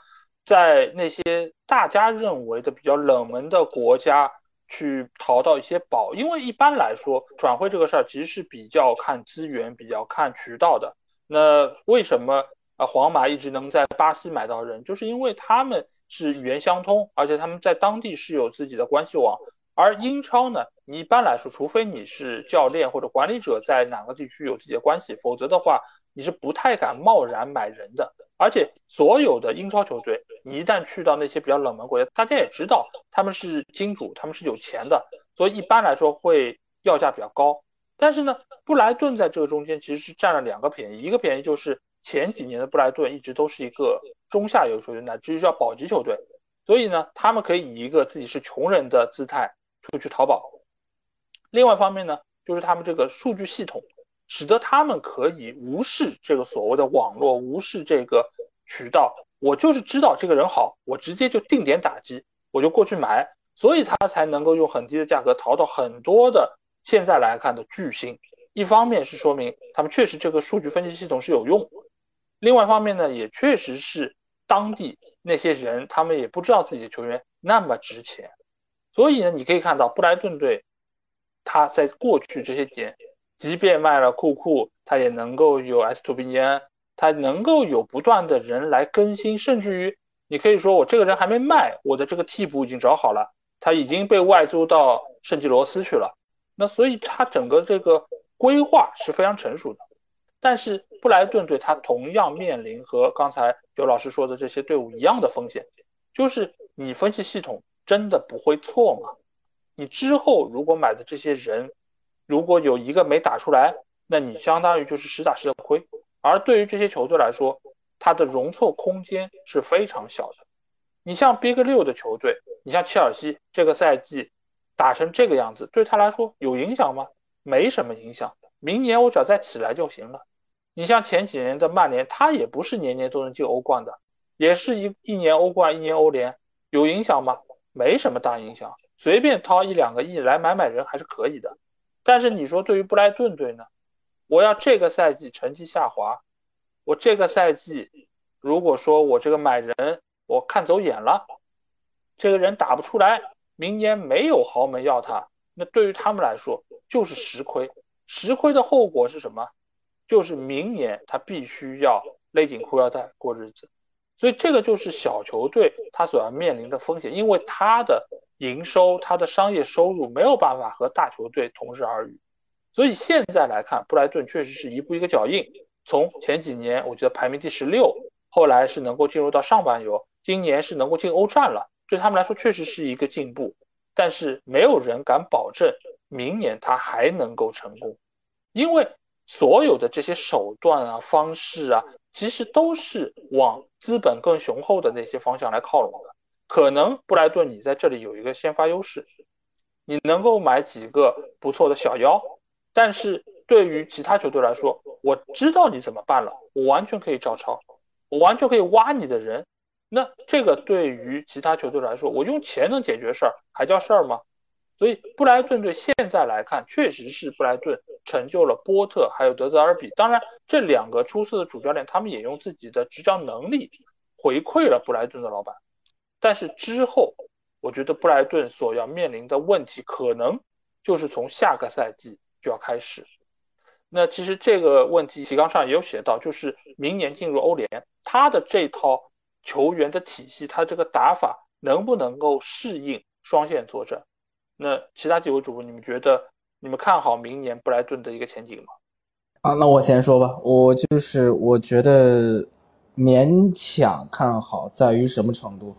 在那些大家认为的比较冷门的国家去淘到一些宝。因为一般来说，转会这个事儿其实是比较看资源、比较看渠道的。那为什么？啊，皇马一直能在巴西买到人，就是因为他们是语言相通，而且他们在当地是有自己的关系网。而英超呢，你一般来说，除非你是教练或者管理者在哪个地区有自己的关系，否则的话，你是不太敢贸然买人的。而且所有的英超球队，你一旦去到那些比较冷门国家，大家也知道他们是金主，他们是有钱的，所以一般来说会要价比较高。但是呢，布莱顿在这个中间其实是占了两个便宜，一个便宜就是。前几年的布莱顿一直都是一个中下游球队，乃至于叫保级球队，所以呢，他们可以以一个自己是穷人的姿态出去淘宝。另外一方面呢，就是他们这个数据系统，使得他们可以无视这个所谓的网络，无视这个渠道，我就是知道这个人好，我直接就定点打击，我就过去买，所以他才能够用很低的价格淘到很多的现在来看的巨星。一方面是说明他们确实这个数据分析系统是有用。另外一方面呢，也确实是当地那些人，他们也不知道自己的球员那么值钱，所以呢，你可以看到布莱顿队，他在过去这些年，即便卖了库库，他也能够有 S 图比安，他能够有不断的人来更新，甚至于你可以说我这个人还没卖，我的这个替补已经找好了，他已经被外租到圣吉罗斯去了，那所以他整个这个规划是非常成熟的。但是布莱顿队他同样面临和刚才刘老师说的这些队伍一样的风险，就是你分析系统真的不会错吗？你之后如果买的这些人，如果有一个没打出来，那你相当于就是实打实的亏。而对于这些球队来说，它的容错空间是非常小的。你像 Big 六的球队，你像切尔西这个赛季打成这个样子，对他来说有影响吗？没什么影响，明年我只要再起来就行了。你像前几年的曼联，他也不是年年都能进欧冠的，也是一一年欧冠，一年欧联，有影响吗？没什么大影响，随便掏一两个亿来买买人还是可以的。但是你说对于布莱顿队呢？我要这个赛季成绩下滑，我这个赛季如果说我这个买人我看走眼了，这个人打不出来，明年没有豪门要他，那对于他们来说就是实亏。实亏的后果是什么？就是明年他必须要勒紧裤腰带过日子，所以这个就是小球队他所要面临的风险，因为他的营收、他的商业收入没有办法和大球队同日而语。所以现在来看，布莱顿确实是一步一个脚印，从前几年我觉得排名第十六，后来是能够进入到上半游，今年是能够进欧战了，对他们来说确实是一个进步。但是没有人敢保证明年他还能够成功，因为。所有的这些手段啊、方式啊，其实都是往资本更雄厚的那些方向来靠拢的。可能布莱顿你在这里有一个先发优势，你能够买几个不错的小妖。但是对于其他球队来说，我知道你怎么办了，我完全可以照抄，我完全可以挖你的人。那这个对于其他球队来说，我用钱能解决事儿，还叫事儿吗？所以布莱顿队现在来看，确实是布莱顿成就了波特还有德泽尔比。当然，这两个出色的主教练，他们也用自己的执教能力回馈了布莱顿的老板。但是之后，我觉得布莱顿所要面临的问题，可能就是从下个赛季就要开始。那其实这个问题提纲上也有写到，就是明年进入欧联，他的这套球员的体系，他这个打法能不能够适应双线作战？那其他几位主播，你们觉得你们看好明年布莱顿的一个前景吗？啊，那我先说吧，我就是我觉得勉强看好在于什么程度？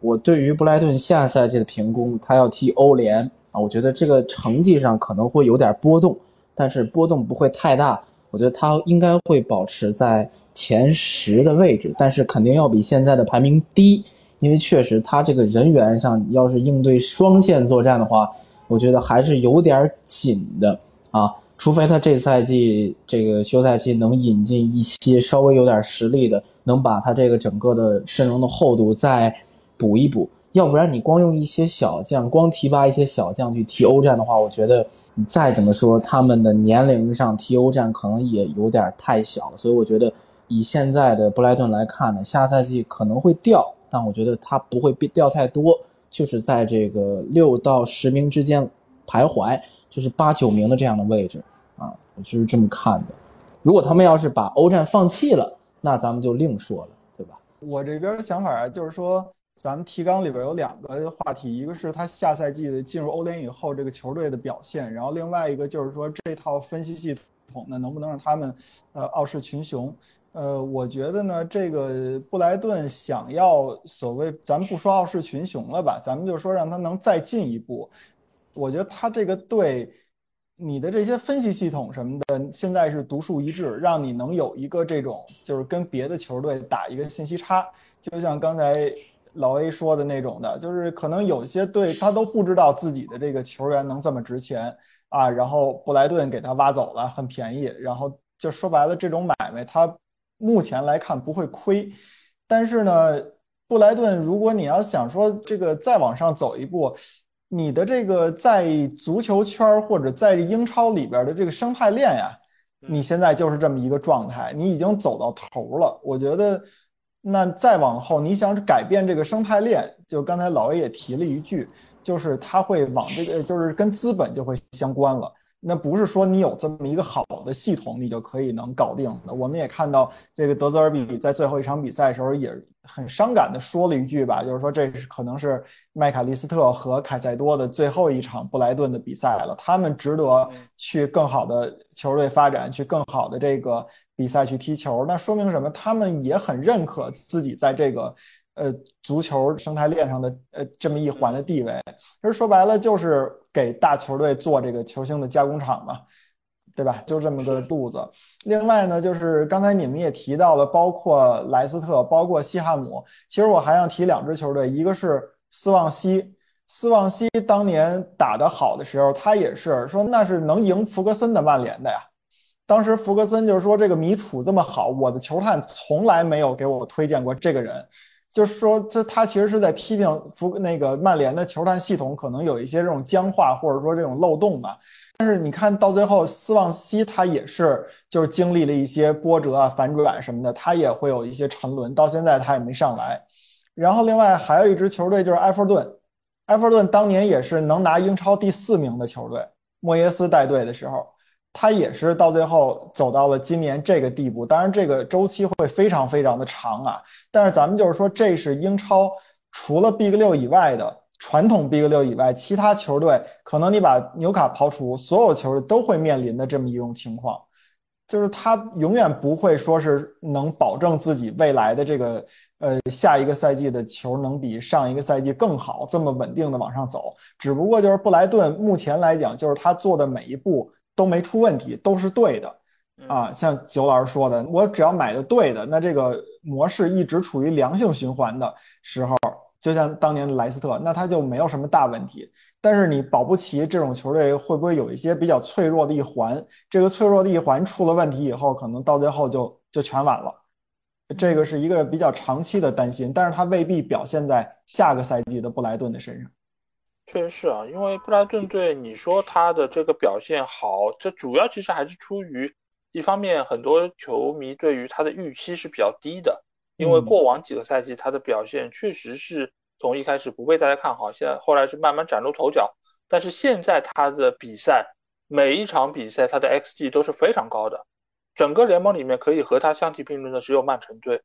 我对于布莱顿下赛季的评估，他要踢欧联啊，我觉得这个成绩上可能会有点波动，但是波动不会太大。我觉得他应该会保持在前十的位置，但是肯定要比现在的排名低。因为确实，他这个人员上要是应对双线作战的话，我觉得还是有点紧的啊。除非他这赛季这个休赛期能引进一些稍微有点实力的，能把他这个整个的阵容的厚度再补一补，要不然你光用一些小将，光提拔一些小将去踢欧战的话，我觉得你再怎么说他们的年龄上踢欧战可能也有点太小，所以我觉得以现在的布莱顿来看呢，下赛季可能会掉，但我觉得他不会掉太多，就是在这个六到十名之间徘徊，就是八九名的这样的位置。啊，我就是这么看的。如果他们要是把欧战放弃了，那咱们就另说了，对吧？我这边的想法啊，就是说，咱们提纲里边有两个话题，一个是他下赛季的进入欧联以后这个球队的表现，然后另外一个就是说这套分析系统呢，能不能让他们呃傲视群雄？呃，我觉得呢，这个布莱顿想要所谓，咱们不说傲视群雄了吧，咱们就说让他能再进一步。我觉得他这个队。你的这些分析系统什么的，现在是独树一帜，让你能有一个这种，就是跟别的球队打一个信息差。就像刚才老 A 说的那种的，就是可能有些队他都不知道自己的这个球员能这么值钱啊，然后布莱顿给他挖走了，很便宜，然后就说白了，这种买卖他目前来看不会亏。但是呢，布莱顿如果你要想说这个再往上走一步。你的这个在足球圈或者在英超里边的这个生态链呀，你现在就是这么一个状态，你已经走到头了。我觉得，那再往后你想改变这个生态链，就刚才老 A 也提了一句，就是他会往这个，就是跟资本就会相关了。那不是说你有这么一个好的系统，你就可以能搞定的。我们也看到这个德泽尔比在最后一场比赛的时候也很伤感的说了一句吧，就是说这是可能是麦卡利斯特和凯塞多的最后一场布莱顿的比赛了，他们值得去更好的球队发展，去更好的这个比赛去踢球。那说明什么？他们也很认可自己在这个。呃，足球生态链上的呃这么一环的地位，其实说白了就是给大球队做这个球星的加工厂嘛，对吧？就这么个肚子。另外呢，就是刚才你们也提到了，包括莱斯特，包括西汉姆。其实我还想提两支球队，一个是斯旺西。斯旺西当年打得好的时候，他也是说那是能赢弗格森的曼联的呀。当时弗格森就是说这个米楚这么好，我的球探从来没有给我推荐过这个人。就是说，这他其实是在批评福那个曼联的球探系统可能有一些这种僵化，或者说这种漏洞吧。但是你看到最后，斯旺西他也是就是经历了一些波折啊、反转什么的，他也会有一些沉沦，到现在他也没上来。然后另外还有一支球队就是埃弗顿，埃弗顿当年也是能拿英超第四名的球队，莫耶斯带队的时候。他也是到最后走到了今年这个地步，当然这个周期会非常非常的长啊。但是咱们就是说，这是英超除了 Big 六以外的传统 Big 六以外，其他球队可能你把纽卡刨除，所有球队都会面临的这么一种情况，就是他永远不会说是能保证自己未来的这个呃下一个赛季的球能比上一个赛季更好，这么稳定的往上走。只不过就是布莱顿目前来讲，就是他做的每一步。都没出问题，都是对的，啊，像九老师说的，我只要买的对的，那这个模式一直处于良性循环的时候，就像当年的莱斯特，那他就没有什么大问题。但是你保不齐这种球队会不会有一些比较脆弱的一环？这个脆弱的一环出了问题以后，可能到最后就就全完了。这个是一个比较长期的担心，但是他未必表现在下个赛季的布莱顿的身上。确实是啊，因为布莱顿队，你说他的这个表现好，这主要其实还是出于一方面，很多球迷对于他的预期是比较低的，因为过往几个赛季他的表现确实是从一开始不被大家看好，现在后来是慢慢崭露头角。但是现在他的比赛每一场比赛他的 xG 都是非常高的，整个联盟里面可以和他相提并论的只有曼城队。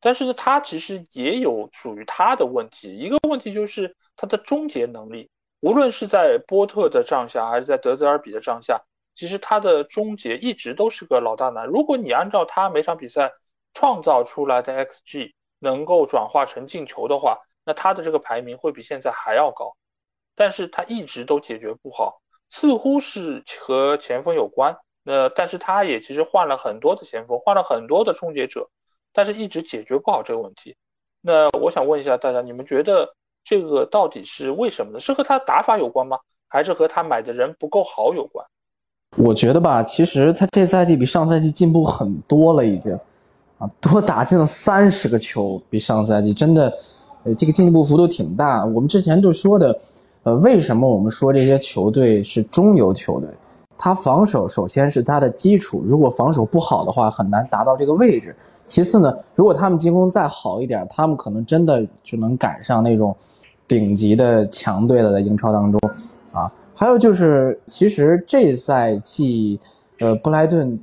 但是呢，他其实也有属于他的问题。一个问题就是他的终结能力，无论是在波特的帐下，还是在德泽尔比的帐下，其实他的终结一直都是个老大难。如果你按照他每场比赛创造出来的 xG 能够转化成进球的话，那他的这个排名会比现在还要高。但是他一直都解决不好，似乎是和前锋有关。那但是他也其实换了很多的前锋，换了很多的终结者。但是一直解决不好这个问题，那我想问一下大家，你们觉得这个到底是为什么呢？是和他打法有关吗？还是和他买的人不够好有关？我觉得吧，其实他这赛季比上赛季进步很多了，已经啊，多打进了三十个球，比上赛季真的，呃，这个进步幅度挺大。我们之前就说的，呃，为什么我们说这些球队是中游球队？他防守首先是他的基础，如果防守不好的话，很难达到这个位置。其次呢，如果他们进攻再好一点，他们可能真的就能赶上那种顶级的强队了，在英超当中啊。还有就是，其实这赛季，呃，布莱顿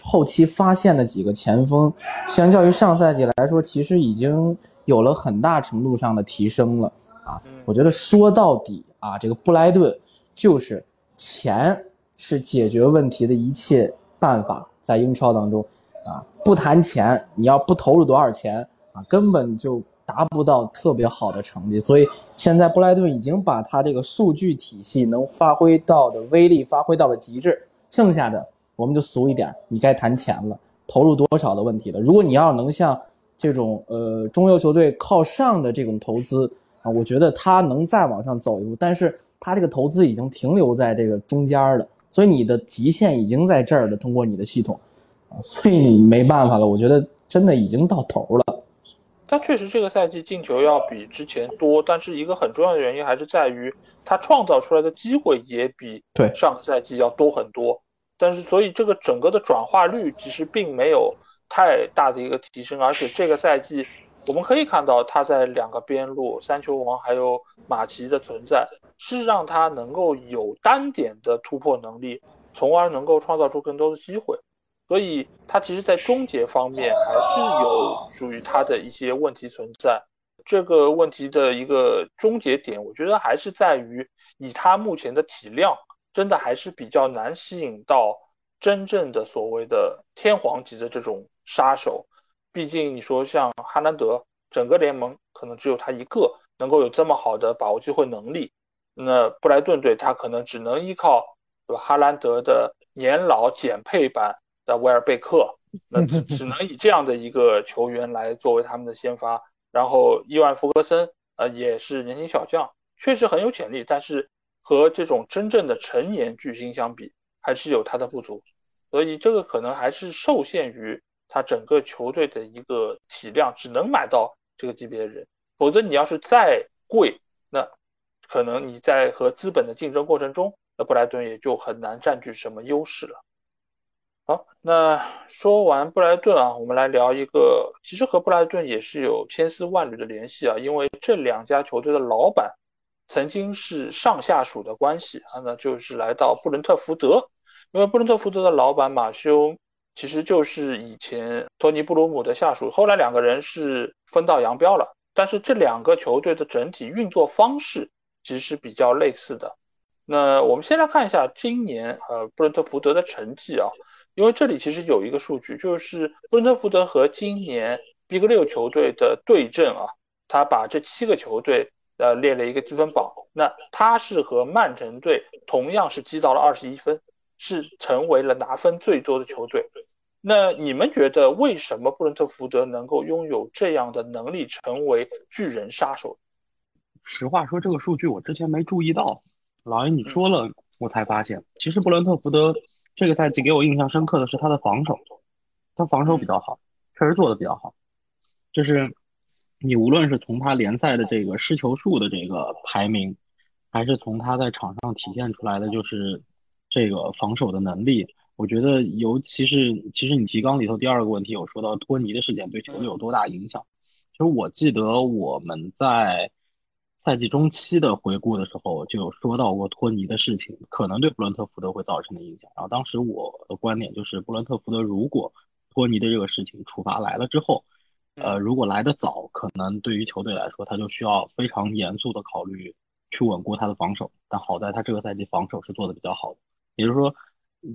后期发现的几个前锋，相较于上赛季来说，其实已经有了很大程度上的提升了啊。我觉得说到底啊，这个布莱顿就是钱是解决问题的一切办法，在英超当中啊，不谈钱，你要不投入多少钱啊，根本就。达不到特别好的成绩，所以现在布莱顿已经把他这个数据体系能发挥到的威力发挥到了极致。剩下的我们就俗一点，你该谈钱了，投入多少的问题了。如果你要能像这种呃中游球队靠上的这种投资啊，我觉得他能再往上走一步，但是他这个投资已经停留在这个中间了，所以你的极限已经在这儿了。通过你的系统，所以没办法了。我觉得真的已经到头了。他确实这个赛季进球要比之前多，但是一个很重要的原因还是在于他创造出来的机会也比对上个赛季要多很多。但是所以这个整个的转化率其实并没有太大的一个提升，而且这个赛季我们可以看到他在两个边路三球王还有马奇的存在，是让他能够有单点的突破能力，从而能够创造出更多的机会。所以，他其实，在终结方面还是有属于他的一些问题存在。这个问题的一个终结点，我觉得还是在于，以他目前的体量，真的还是比较难吸引到真正的所谓的天皇级的这种杀手。毕竟，你说像哈兰德，整个联盟可能只有他一个能够有这么好的把握机会能力。那布莱顿队，他可能只能依靠，对吧？哈兰德的年老减配版。的威尔贝克，<laughs> 那只只能以这样的一个球员来作为他们的先发，然后伊万弗格森，呃，也是年轻小将，确实很有潜力，但是和这种真正的成年巨星相比，还是有他的不足，所以这个可能还是受限于他整个球队的一个体量，只能买到这个级别的人，否则你要是再贵，那可能你在和资本的竞争过程中，那布莱顿也就很难占据什么优势了。好，那说完布莱顿啊，我们来聊一个，其实和布莱顿也是有千丝万缕的联系啊，因为这两家球队的老板曾经是上下属的关系啊，那就是来到布伦特福德，因为布伦特福德的老板马修其实就是以前托尼布鲁姆的下属，后来两个人是分道扬镳了，但是这两个球队的整体运作方式其实是比较类似的。那我们先来看一下今年呃布伦特福德的成绩啊。因为这里其实有一个数据，就是布伦特福德和今年 Big 六球队的对阵啊，他把这七个球队呃列了一个积分榜，那他是和曼城队同样是积到了二十一分，是成为了拿分最多的球队。那你们觉得为什么布伦特福德能够拥有这样的能力，成为巨人杀手？实话说，这个数据我之前没注意到，老爷你说了，我才发现，其实布伦特福德。这个赛季给我印象深刻的是他的防守，他防守比较好，确实做的比较好。就是你无论是从他联赛的这个失球数的这个排名，还是从他在场上体现出来的就是这个防守的能力，我觉得尤其是其实你提纲里头第二个问题有说到托尼的事件对球队有多大影响。其实我记得我们在。赛季中期的回顾的时候，就有说到过托尼的事情可能对布伦特福德会造成的影响。然后当时我的观点就是，布伦特福德如果托尼的这个事情处罚来了之后，呃，如果来得早，可能对于球队来说，他就需要非常严肃的考虑去稳固他的防守。但好在他这个赛季防守是做的比较好的，也就是说，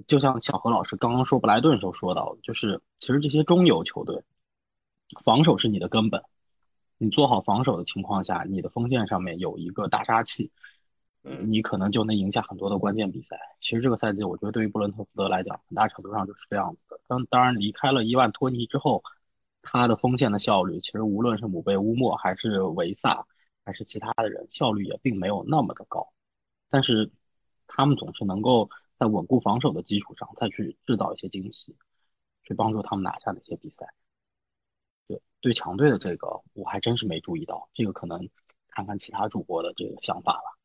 就像小何老师刚刚说布莱顿时候说到，就是其实这些中游球队，防守是你的根本。你做好防守的情况下，你的锋线上面有一个大杀器，你可能就能赢下很多的关键比赛。其实这个赛季，我觉得对于布伦特福德来讲，很大程度上就是这样子的。当当然离开了伊万托尼之后，他的锋线的效率，其实无论是姆贝乌莫还是维萨，还是其他的人，效率也并没有那么的高。但是他们总是能够在稳固防守的基础上再去制造一些惊喜，去帮助他们拿下那些比赛。对对，强队的这个我还真是没注意到，这个可能看看其他主播的这个想法吧。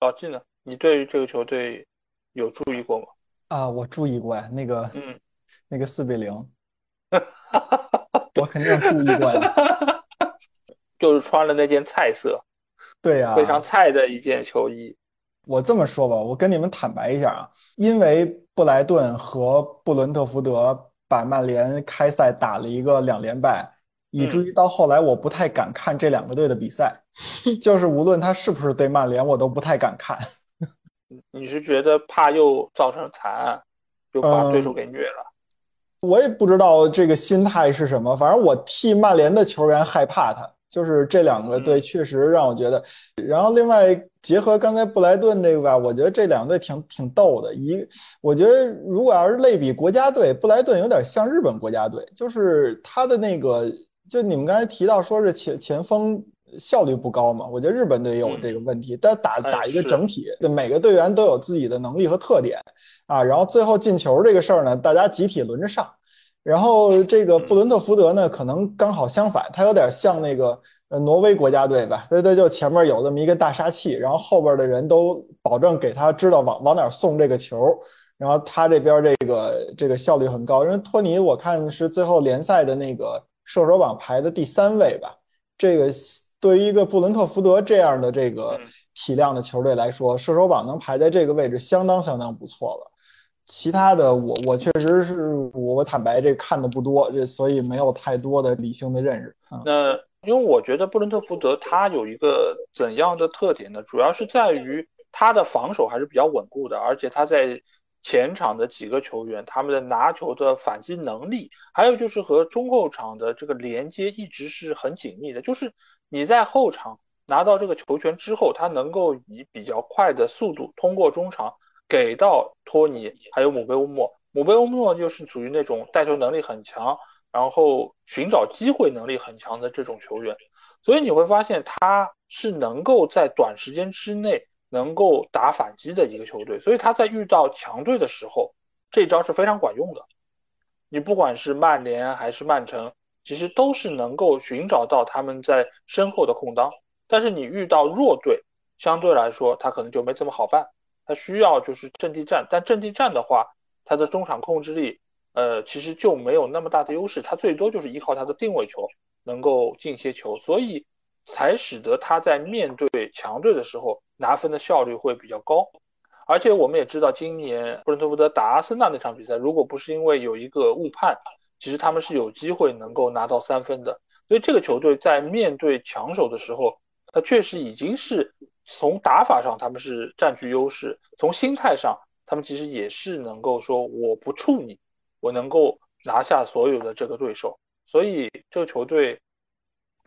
老季呢？你对于这个球队有注意过吗？啊，我注意过呀，那个，嗯，那个四比零，<laughs> 我肯定注意过呀。<laughs> 就是穿了那件菜色，对呀，非常菜的一件球衣。我这么说吧，我跟你们坦白一下啊，因为布莱顿和布伦特福德把曼联开赛打了一个两连败，以至于到后来我不太敢看这两个队的比赛，<laughs> 就是无论他是不是对曼联，我都不太敢看。<laughs> 你是觉得怕又造成惨案，就把对手给虐了？我也不知道这个心态是什么，反正我替曼联的球员害怕他。就是这两个队确实让我觉得，然后另外结合刚才布莱顿这个吧，我觉得这两队挺挺逗的。一，我觉得如果要是类比国家队，布莱顿有点像日本国家队，就是他的那个，就你们刚才提到说是前前锋效率不高嘛，我觉得日本队也有这个问题。但打打一个整体，每个队员都有自己的能力和特点啊，然后最后进球这个事儿呢，大家集体轮着上。然后这个布伦特福德呢，可能刚好相反，他有点像那个呃挪威国家队吧，对对，就前面有这么一个大杀器，然后后边的人都保证给他知道往往哪送这个球，然后他这边这个这个效率很高。因为托尼我看是最后联赛的那个射手榜排的第三位吧，这个对于一个布伦特福德这样的这个体量的球队来说，射手榜能排在这个位置，相当相当不错了。其他的我我确实是我坦白这看的不多，这所以没有太多的理性的认识。那因为我觉得布伦特福德他有一个怎样的特点呢？主要是在于他的防守还是比较稳固的，而且他在前场的几个球员他们的拿球的反击能力，还有就是和中后场的这个连接一直是很紧密的。就是你在后场拿到这个球权之后，他能够以比较快的速度通过中场。给到托尼，还有姆贝乌莫，姆贝乌莫又是属于那种带球能力很强，然后寻找机会能力很强的这种球员，所以你会发现他是能够在短时间之内能够打反击的一个球队，所以他在遇到强队的时候，这招是非常管用的。你不管是曼联还是曼城，其实都是能够寻找到他们在身后的空当，但是你遇到弱队，相对来说他可能就没这么好办。他需要就是阵地战，但阵地战的话，他的中场控制力，呃，其实就没有那么大的优势，他最多就是依靠他的定位球能够进些球，所以才使得他在面对强队的时候拿分的效率会比较高。而且我们也知道，今年布伦特福德打阿森纳那场比赛，如果不是因为有一个误判，其实他们是有机会能够拿到三分的。所以这个球队在面对强手的时候，他确实已经是。从打法上，他们是占据优势；从心态上，他们其实也是能够说我不怵你，我能够拿下所有的这个对手。所以这个球队，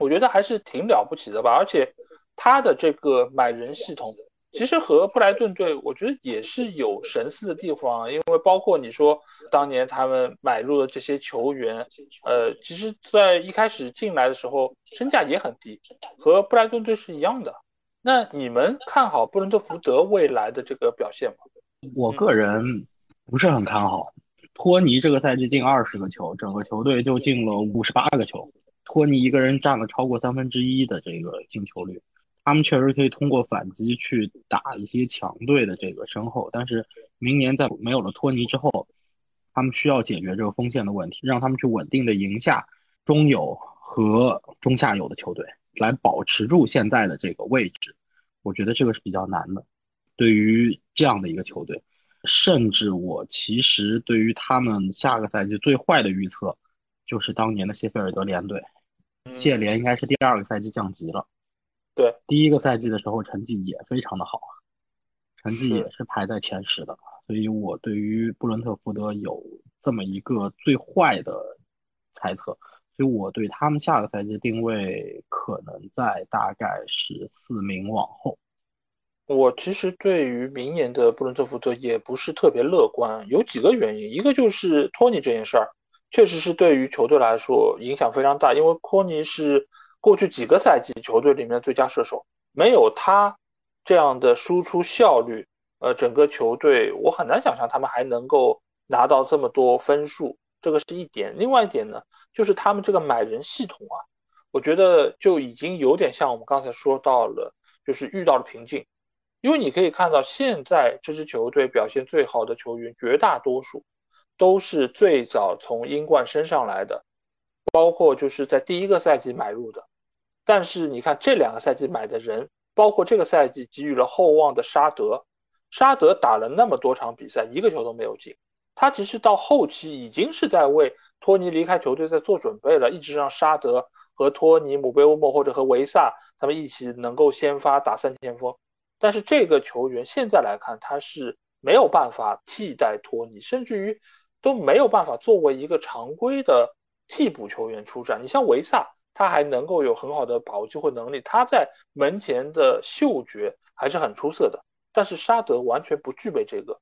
我觉得还是挺了不起的吧。而且他的这个买人系统，其实和布莱顿队，我觉得也是有神似的地方。因为包括你说当年他们买入的这些球员，呃，其实在一开始进来的时候身价也很低，和布莱顿队是一样的。那你们看好布伦特福德未来的这个表现吗？我个人不是很看好。托尼这个赛季进二十个球，整个球队就进了五十八个球，托尼一个人占了超过三分之一的这个进球率。他们确实可以通过反击去打一些强队的这个身后，但是明年在没有了托尼之后，他们需要解决这个锋线的问题，让他们去稳定的赢下中游和中下游的球队。来保持住现在的这个位置，我觉得这个是比较难的。对于这样的一个球队，甚至我其实对于他们下个赛季最坏的预测，就是当年的谢菲尔德联队，谢联应该是第二个赛季降级了。对，第一个赛季的时候成绩也非常的好，成绩也是排在前十的。所以我对于布伦特福德有这么一个最坏的猜测。所以我对他们下个赛季定位可能在大概是四名往后。我其实对于明年的布伦特福德也不是特别乐观，有几个原因。一个就是托尼这件事儿，确实是对于球队来说影响非常大，因为科尼是过去几个赛季球队里面的最佳射手，没有他这样的输出效率，呃，整个球队我很难想象他们还能够拿到这么多分数，这个是一点。另外一点呢，就是他们这个买人系统啊，我觉得就已经有点像我们刚才说到了，就是遇到了瓶颈。因为你可以看到，现在这支球队表现最好的球员，绝大多数都是最早从英冠升上来的，包括就是在第一个赛季买入的。但是你看这两个赛季买的人，包括这个赛季给予了厚望的沙德，沙德打了那么多场比赛，一个球都没有进。他其实到后期已经是在为托尼离开球队在做准备了，一直让沙德和托尼、姆贝乌莫或者和维萨他们一起能够先发打三前锋。但是这个球员现在来看，他是没有办法替代托尼，甚至于都没有办法作为一个常规的替补球员出战。你像维萨，他还能够有很好的把握机会能力，他在门前的嗅觉还是很出色的。但是沙德完全不具备这个。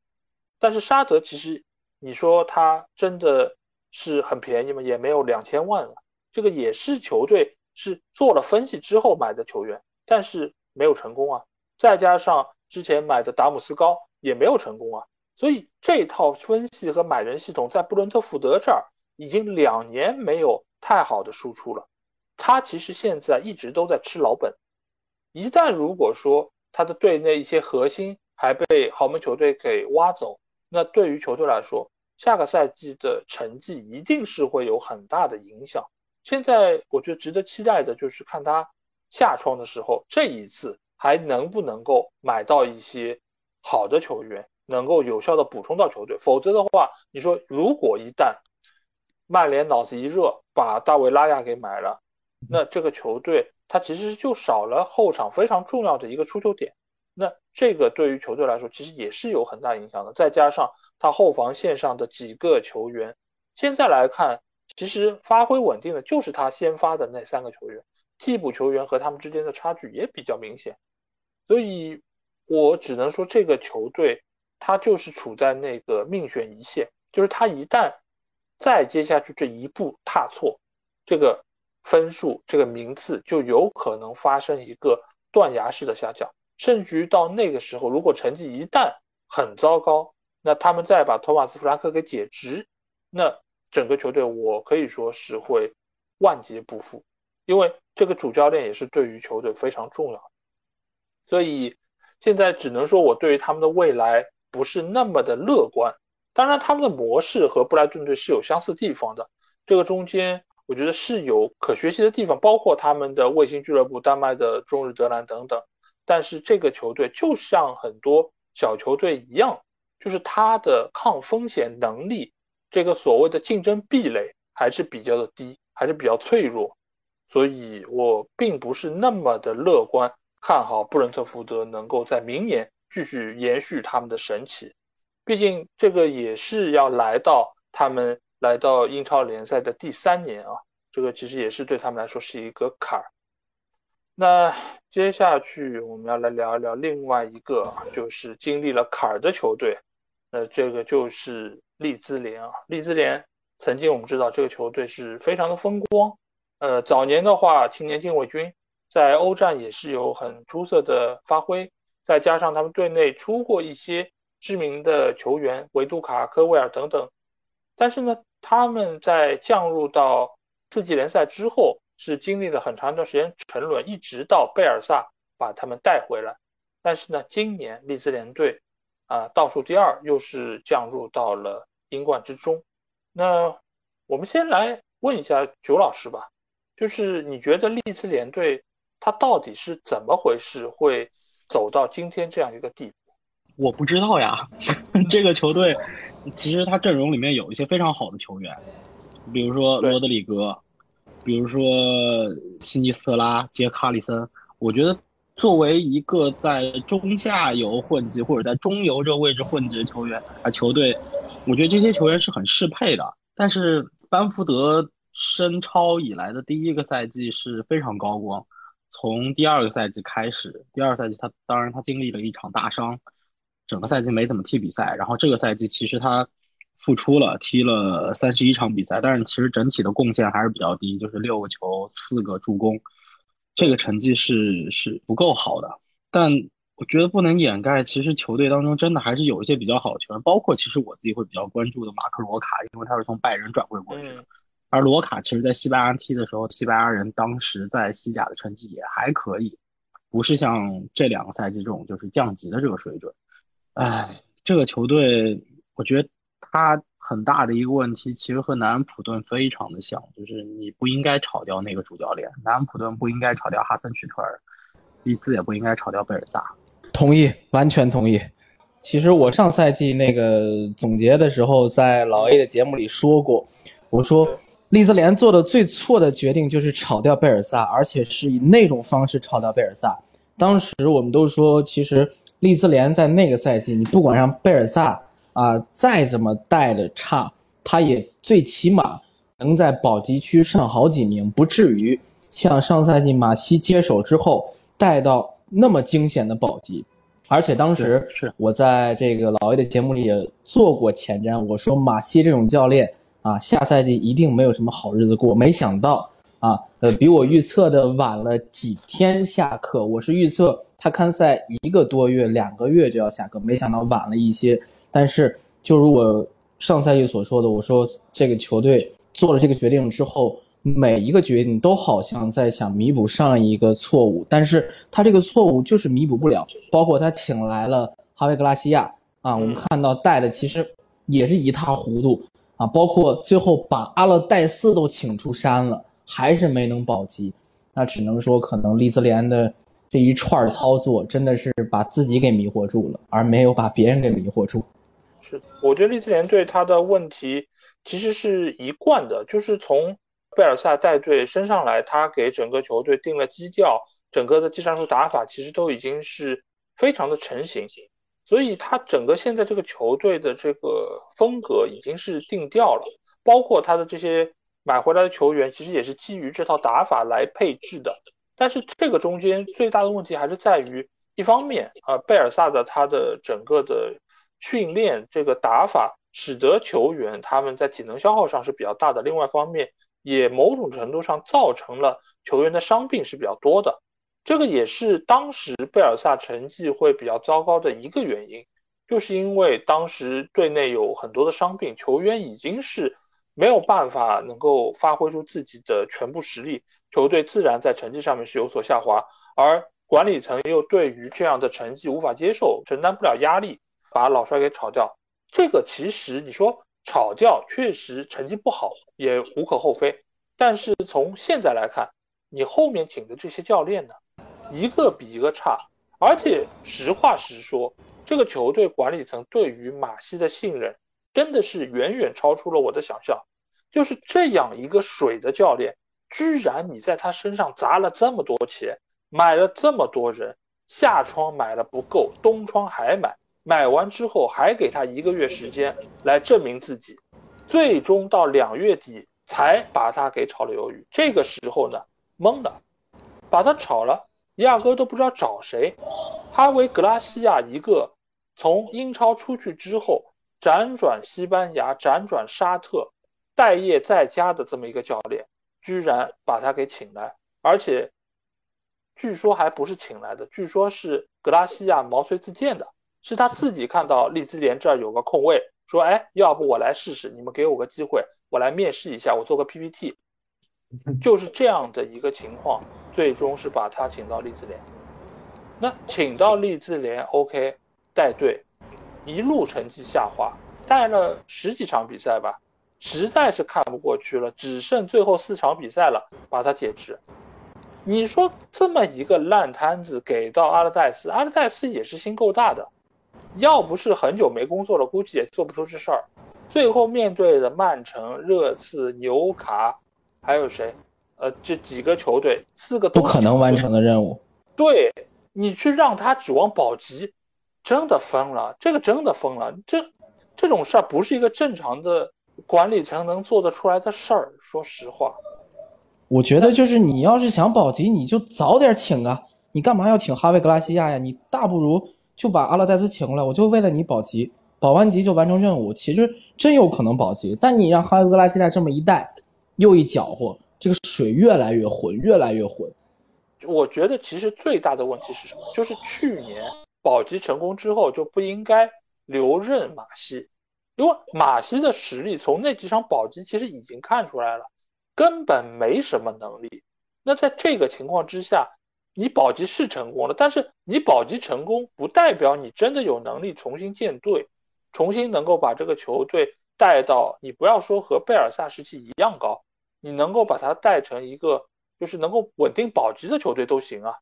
但是沙德其实你说他真的是很便宜吗？也没有两千万了。这个也是球队是做了分析之后买的球员，但是没有成功啊。再加上之前买的达姆斯高也没有成功啊，所以这套分析和买人系统在布伦特福德这儿已经两年没有太好的输出了。他其实现在一直都在吃老本，一旦如果说他的队内一些核心还被豪门球队给挖走，那对于球队来说，下个赛季的成绩一定是会有很大的影响。现在我觉得值得期待的就是看他下窗的时候，这一次。还能不能够买到一些好的球员，能够有效的补充到球队？否则的话，你说如果一旦曼联脑子一热把大卫拉亚给买了，那这个球队他其实就少了后场非常重要的一个出球点。那这个对于球队来说，其实也是有很大影响的。再加上他后防线上的几个球员，现在来看，其实发挥稳定的就是他先发的那三个球员，替补球员和他们之间的差距也比较明显。所以，我只能说，这个球队他就是处在那个命悬一线，就是他一旦再接下去这一步踏错，这个分数、这个名次就有可能发生一个断崖式的下降，甚至于到那个时候，如果成绩一旦很糟糕，那他们再把托马斯·弗兰克给解职，那整个球队我可以说是会万劫不复，因为这个主教练也是对于球队非常重要的。所以现在只能说，我对于他们的未来不是那么的乐观。当然，他们的模式和布莱顿队是有相似地方的，这个中间我觉得是有可学习的地方，包括他们的卫星俱乐部丹麦的中日德兰等等。但是这个球队就像很多小球队一样，就是它的抗风险能力，这个所谓的竞争壁垒还是比较的低，还是比较脆弱。所以我并不是那么的乐观。看好布伦特福德能够在明年继续延续他们的神奇，毕竟这个也是要来到他们来到英超联赛的第三年啊，这个其实也是对他们来说是一个坎儿。那接下去我们要来聊一聊另外一个就是经历了坎儿的球队，那这个就是利兹联啊。利兹联曾经我们知道这个球队是非常的风光，呃，早年的话青年禁卫军。在欧战也是有很出色的发挥，再加上他们队内出过一些知名的球员，维杜卡、科威尔等等。但是呢，他们在降入到四级联赛之后，是经历了很长一段时间沉沦，一直到贝尔萨把他们带回来。但是呢，今年利兹联队啊倒数第二，又是降入到了英冠之中。那我们先来问一下九老师吧，就是你觉得利兹联队？他到底是怎么回事，会走到今天这样一个地步？我不知道呀。<laughs> 这个球队其实他阵容里面有一些非常好的球员，比如说罗德里格，比如说辛尼斯特拉、杰卡里森。我觉得作为一个在中下游混迹或者在中游这个位置混迹的球员啊，球队，我觉得这些球员是很适配的。但是班福德升超以来的第一个赛季是非常高光。从第二个赛季开始，第二赛季他当然他经历了一场大伤，整个赛季没怎么踢比赛。然后这个赛季其实他复出了，踢了三十一场比赛，但是其实整体的贡献还是比较低，就是六个球，四个助攻，这个成绩是是不够好的。但我觉得不能掩盖，其实球队当中真的还是有一些比较好的球员，包括其实我自己会比较关注的马克罗卡，因为他是从拜仁转会过去的。而罗卡其实在西班牙踢的时候，西班牙人当时在西甲的成绩也还可以，不是像这两个赛季这种就是降级的这个水准。哎，这个球队，我觉得他很大的一个问题，其实和南安普顿非常的像，就是你不应该炒掉那个主教练，南安普顿不应该炒掉哈森许特尔，利兹也不应该炒掉贝尔萨。同意，完全同意。其实我上赛季那个总结的时候，在老 A 的节目里说过，我说。利兹联做的最错的决定就是炒掉贝尔萨，而且是以那种方式炒掉贝尔萨。当时我们都说，其实利兹联在那个赛季，你不管让贝尔萨啊再怎么带的差，他也最起码能在保级区上好几名，不至于像上赛季马西接手之后带到那么惊险的保级。而且当时是我在这个老 A 的节目里也做过前瞻，我说马西这种教练。啊，下赛季一定没有什么好日子过。没想到啊，呃，比我预测的晚了几天下课。我是预测他看赛一个多月、两个月就要下课，没想到晚了一些。但是，就如我上赛季所说的，我说这个球队做了这个决定之后，每一个决定都好像在想弥补上一个错误，但是他这个错误就是弥补不了。包括他请来了哈维格拉西亚啊，我们看到带的其实也是一塌糊涂。啊，包括最后把阿勒代斯都请出山了，还是没能保级，那只能说可能利兹联的这一串操作真的是把自己给迷惑住了，而没有把别人给迷惑住。是，我觉得利兹联队他的问题其实是一贯的，就是从贝尔萨带队升上来，他给整个球队定了基调，整个的技战术打法其实都已经是非常的成型。所以他整个现在这个球队的这个风格已经是定调了，包括他的这些买回来的球员，其实也是基于这套打法来配置的。但是这个中间最大的问题还是在于，一方面啊，贝尔萨的他的整个的训练这个打法，使得球员他们在体能消耗上是比较大的；另外一方面，也某种程度上造成了球员的伤病是比较多的。这个也是当时贝尔萨成绩会比较糟糕的一个原因，就是因为当时队内有很多的伤病，球员已经是没有办法能够发挥出自己的全部实力，球队自然在成绩上面是有所下滑，而管理层又对于这样的成绩无法接受，承担不了压力，把老帅给炒掉。这个其实你说炒掉确实成绩不好也无可厚非，但是从现在来看，你后面请的这些教练呢？一个比一个差，而且实话实说，这个球队管理层对于马西的信任真的是远远超出了我的想象。就是这样一个水的教练，居然你在他身上砸了这么多钱，买了这么多人，夏窗买了不够，冬窗还买，买完之后还给他一个月时间来证明自己，最终到两月底才把他给炒了鱿鱼。这个时候呢，懵了，把他炒了。压根都不知道找谁，哈维格拉西亚一个从英超出去之后辗转西班牙、辗转沙特、待业在家的这么一个教练，居然把他给请来，而且据说还不是请来的，据说是格拉西亚毛遂自荐的，是他自己看到利兹联这儿有个空位，说哎，要不我来试试，你们给我个机会，我来面试一下，我做个 PPT，就是这样的一个情况。最终是把他请到利兹联，那请到利兹联，OK，带队，一路成绩下滑，带了十几场比赛吧，实在是看不过去了，只剩最后四场比赛了，把他解职。你说这么一个烂摊子给到阿勒代斯，阿勒代斯也是心够大的，要不是很久没工作了，估计也做不出这事儿。最后面对的曼城、热刺、纽卡，还有谁？呃，这几个球队，四个不可能完成的任务。对你去让他指望保级，真的疯了，这个真的疯了。这这种事儿不是一个正常的管理层能做得出来的事儿。说实话，我觉得就是你要是想保级，你就早点请啊！你干嘛要请哈维格拉西亚呀？你大不如就把阿勒戴斯请过来，我就为了你保级，保完级就完成任务。其实真有可能保级，但你让哈维格拉西亚这么一带，又一搅和。这个水越来越浑，越来越浑。我觉得其实最大的问题是什么？就是去年保级成功之后就不应该留任马西，因为马西的实力从那几场保级其实已经看出来了，根本没什么能力。那在这个情况之下，你保级是成功了，但是你保级成功不代表你真的有能力重新建队，重新能够把这个球队带到你不要说和贝尔萨时期一样高，你能够把他带成一个就是能够稳定保级的球队都行啊。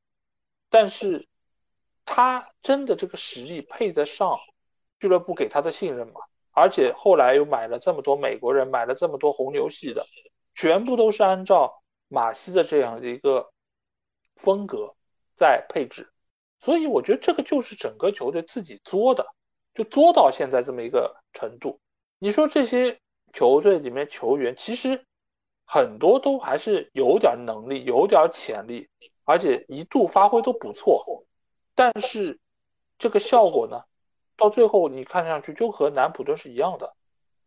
但是，他真的这个实力配得上俱乐部给他的信任吗？而且后来又买了这么多美国人，买了这么多红牛系的，全部都是按照马西的这样的一个风格在配置，所以我觉得这个就是整个球队自己作的，就作到现在这么一个程度。你说这些球队里面球员，其实很多都还是有点能力，有点潜力。而且一度发挥都不错，但是这个效果呢，到最后你看上去就和南普顿是一样的，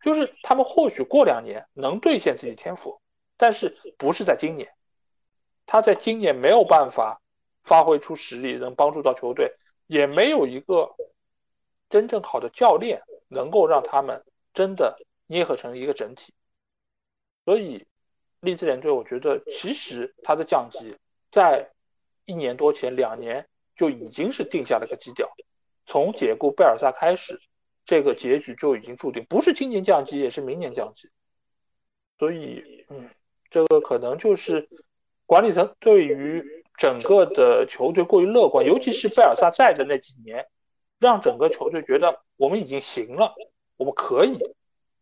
就是他们或许过两年能兑现自己天赋，但是不是在今年，他在今年没有办法发挥出实力，能帮助到球队，也没有一个真正好的教练能够让他们真的捏合成一个整体，所以利兹联队，我觉得其实他的降级。在一年多前、两年就已经是定下了个基调，从解雇贝尔萨开始，这个结局就已经注定，不是今年降级，也是明年降级。所以，嗯，这个可能就是管理层对于整个的球队过于乐观，尤其是贝尔萨在的那几年，让整个球队觉得我们已经行了，我们可以，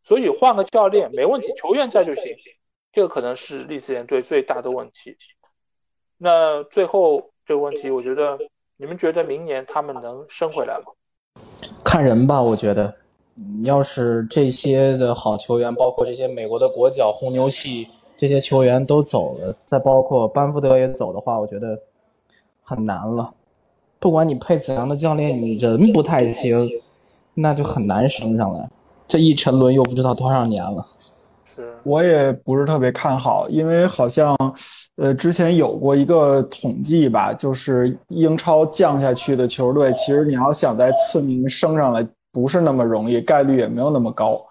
所以换个教练没问题，球员在就行。这个可能是利兹联队最大的问题。那最后这个问题，我觉得你们觉得明年他们能升回来吗？看人吧，我觉得，要是这些的好球员，包括这些美国的国脚、红牛系这些球员都走了，再包括班福德也走的话，我觉得很难了。不管你配怎样的教练，你人不太行，那就很难升上来。这一沉沦又不知道多少年了。我也不是特别看好，因为好像，呃，之前有过一个统计吧，就是英超降下去的球队，其实你要想在次名升上来，不是那么容易，概率也没有那么高。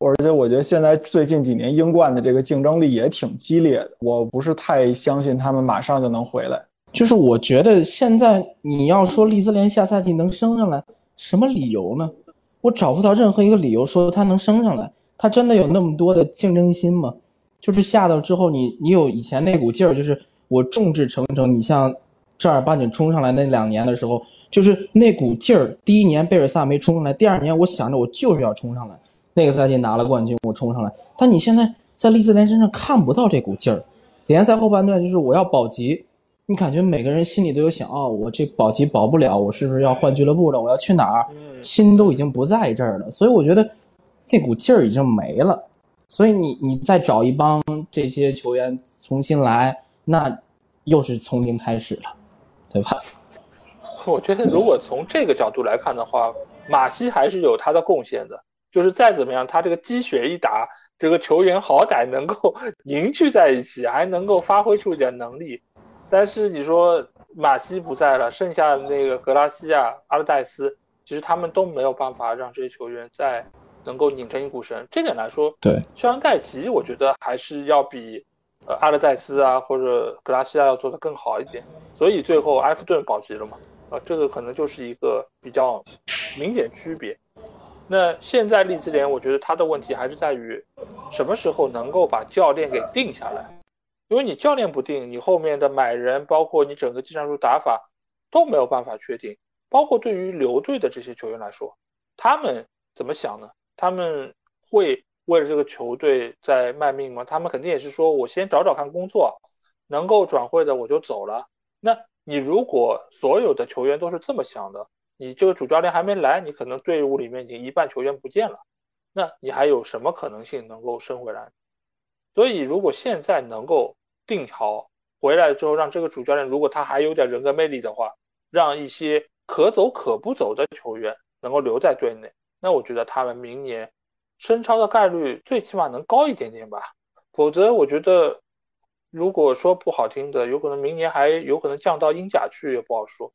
而且我觉得现在最近几年英冠的这个竞争力也挺激烈的，我不是太相信他们马上就能回来。就是我觉得现在你要说利兹联下赛季能升上来，什么理由呢？我找不到任何一个理由说他能升上来。他真的有那么多的竞争心吗？就是下到之后，你你有以前那股劲儿，就是我众志成城。你像正儿八经冲上来那两年的时候，就是那股劲儿。第一年贝尔萨没冲上来，第二年我想着我就是要冲上来。那个赛季拿了冠军，我冲上来。但你现在在利兹联身上看不到这股劲儿。联赛后半段就是我要保级，你感觉每个人心里都有想：哦，我这保级保不了，我是不是要换俱乐部了？我要去哪儿？心都已经不在这儿了。所以我觉得。那股劲儿已经没了，所以你你再找一帮这些球员重新来，那又是从零开始了，对吧？<laughs> 我觉得如果从这个角度来看的话，马西还是有他的贡献的。就是再怎么样，他这个积雪一打，这个球员好歹能够 <laughs> 凝聚在一起，还能够发挥出一点能力。但是你说马西不在了，剩下的那个格拉西亚、阿勒代斯，其实他们都没有办法让这些球员在。能够拧成一股绳，这点来说，对，肖恩戴奇，我觉得还是要比，呃，阿勒代斯啊或者格拉西亚要做的更好一点，所以最后埃弗顿保级了嘛，啊，这个可能就是一个比较明显区别。那现在利兹联，我觉得他的问题还是在于，什么时候能够把教练给定下来？因为你教练不定，你后面的买人，包括你整个技战术打法都没有办法确定，包括对于留队的这些球员来说，他们怎么想呢？他们会为了这个球队在卖命吗？他们肯定也是说，我先找找看工作，能够转会的我就走了。那你如果所有的球员都是这么想的，你这个主教练还没来，你可能队伍里面已经一半球员不见了，那你还有什么可能性能够升回来？所以如果现在能够定好回来之后，让这个主教练如果他还有点人格魅力的话，让一些可走可不走的球员能够留在队内。那我觉得他们明年升超的概率最起码能高一点点吧，否则我觉得如果说不好听的，有可能明年还有可能降到英甲去也不好说。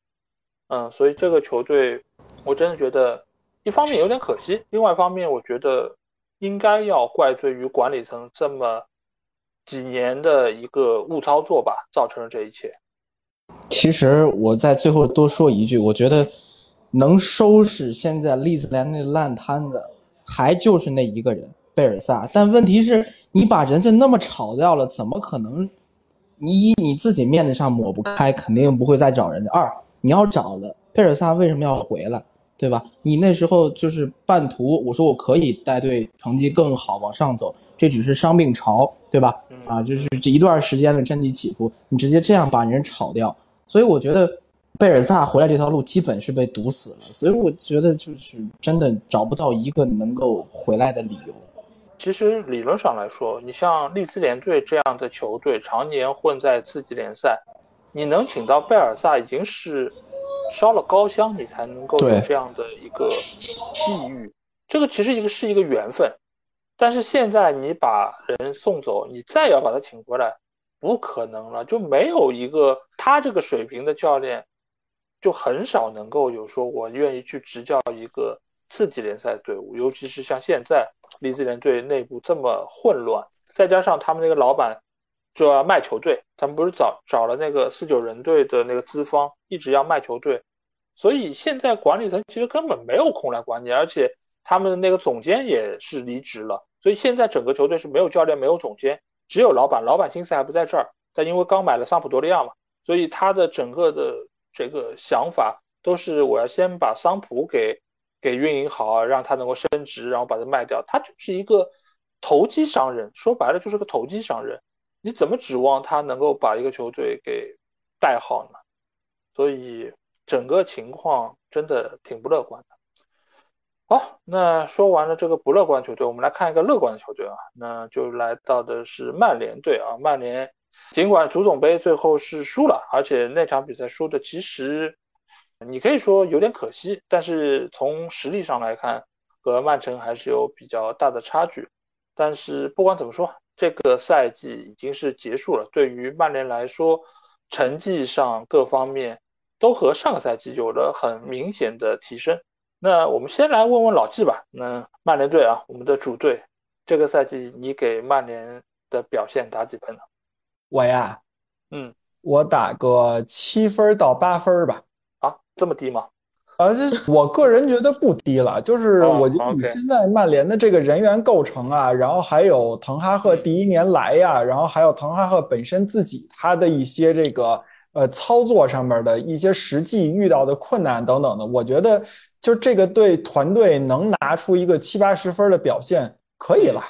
嗯，所以这个球队，我真的觉得，一方面有点可惜，另外一方面，我觉得应该要怪罪于管理层这么几年的一个误操作吧，造成了这一切。其实我在最后多说一句，我觉得能收拾现在利兹联那烂摊子，还就是那一个人贝尔萨。但问题是，你把人家那么炒掉了，怎么可能？你你自己面子上抹不开，肯定不会再找人家。二，你要找了贝尔萨，为什么要回来？对吧？你那时候就是半途，我说我可以带队成绩更好往上走，这只是伤病潮，对吧？啊，就是这一段时间的战绩起伏，你直接这样把人炒掉，所以我觉得贝尔萨回来这条路基本是被堵死了。所以我觉得就是真的找不到一个能够回来的理由。其实理论上来说，你像利兹联队这样的球队，常年混在次级联赛，你能请到贝尔萨已经是烧了高香，你才能够有这样的一个际遇。这个其实一个是一个缘分，但是现在你把人送走，你再要把他请回来，不可能了，就没有一个他这个水平的教练，就很少能够有说我愿意去执教一个次级联赛队伍，尤其是像现在。利兹联队内部这么混乱，再加上他们那个老板就要卖球队，他们不是找找了那个四九人队的那个资方，一直要卖球队，所以现在管理层其实根本没有空来管你，而且他们的那个总监也是离职了，所以现在整个球队是没有教练、没有总监，只有老板，老板心思还不在这儿，但因为刚买了桑普多利亚嘛，所以他的整个的这个想法都是我要先把桑普给。给运营好，让他能够升值，然后把它卖掉。他就是一个投机商人，说白了就是个投机商人。你怎么指望他能够把一个球队给带好呢？所以整个情况真的挺不乐观的。好，那说完了这个不乐观球队，我们来看一个乐观的球队啊，那就来到的是曼联队啊。曼联尽管足总杯最后是输了，而且那场比赛输的其实。你可以说有点可惜，但是从实力上来看，和曼城还是有比较大的差距。但是不管怎么说，这个赛季已经是结束了。对于曼联来说，成绩上各方面都和上个赛季有了很明显的提升。那我们先来问问老季吧。那曼联队啊，我们的主队，这个赛季你给曼联的表现打几分呢？我呀，嗯，我打个七分到八分吧。啊这么低吗？啊，这我个人觉得不低了。<laughs> 就是我觉得你现在曼联的这个人员构成啊，然后还有滕哈赫第一年来呀，然后还有滕哈赫本身自己他的一些这个呃操作上面的一些实际遇到的困难等等的，我觉得就这个对团队能拿出一个七八十分的表现可以了。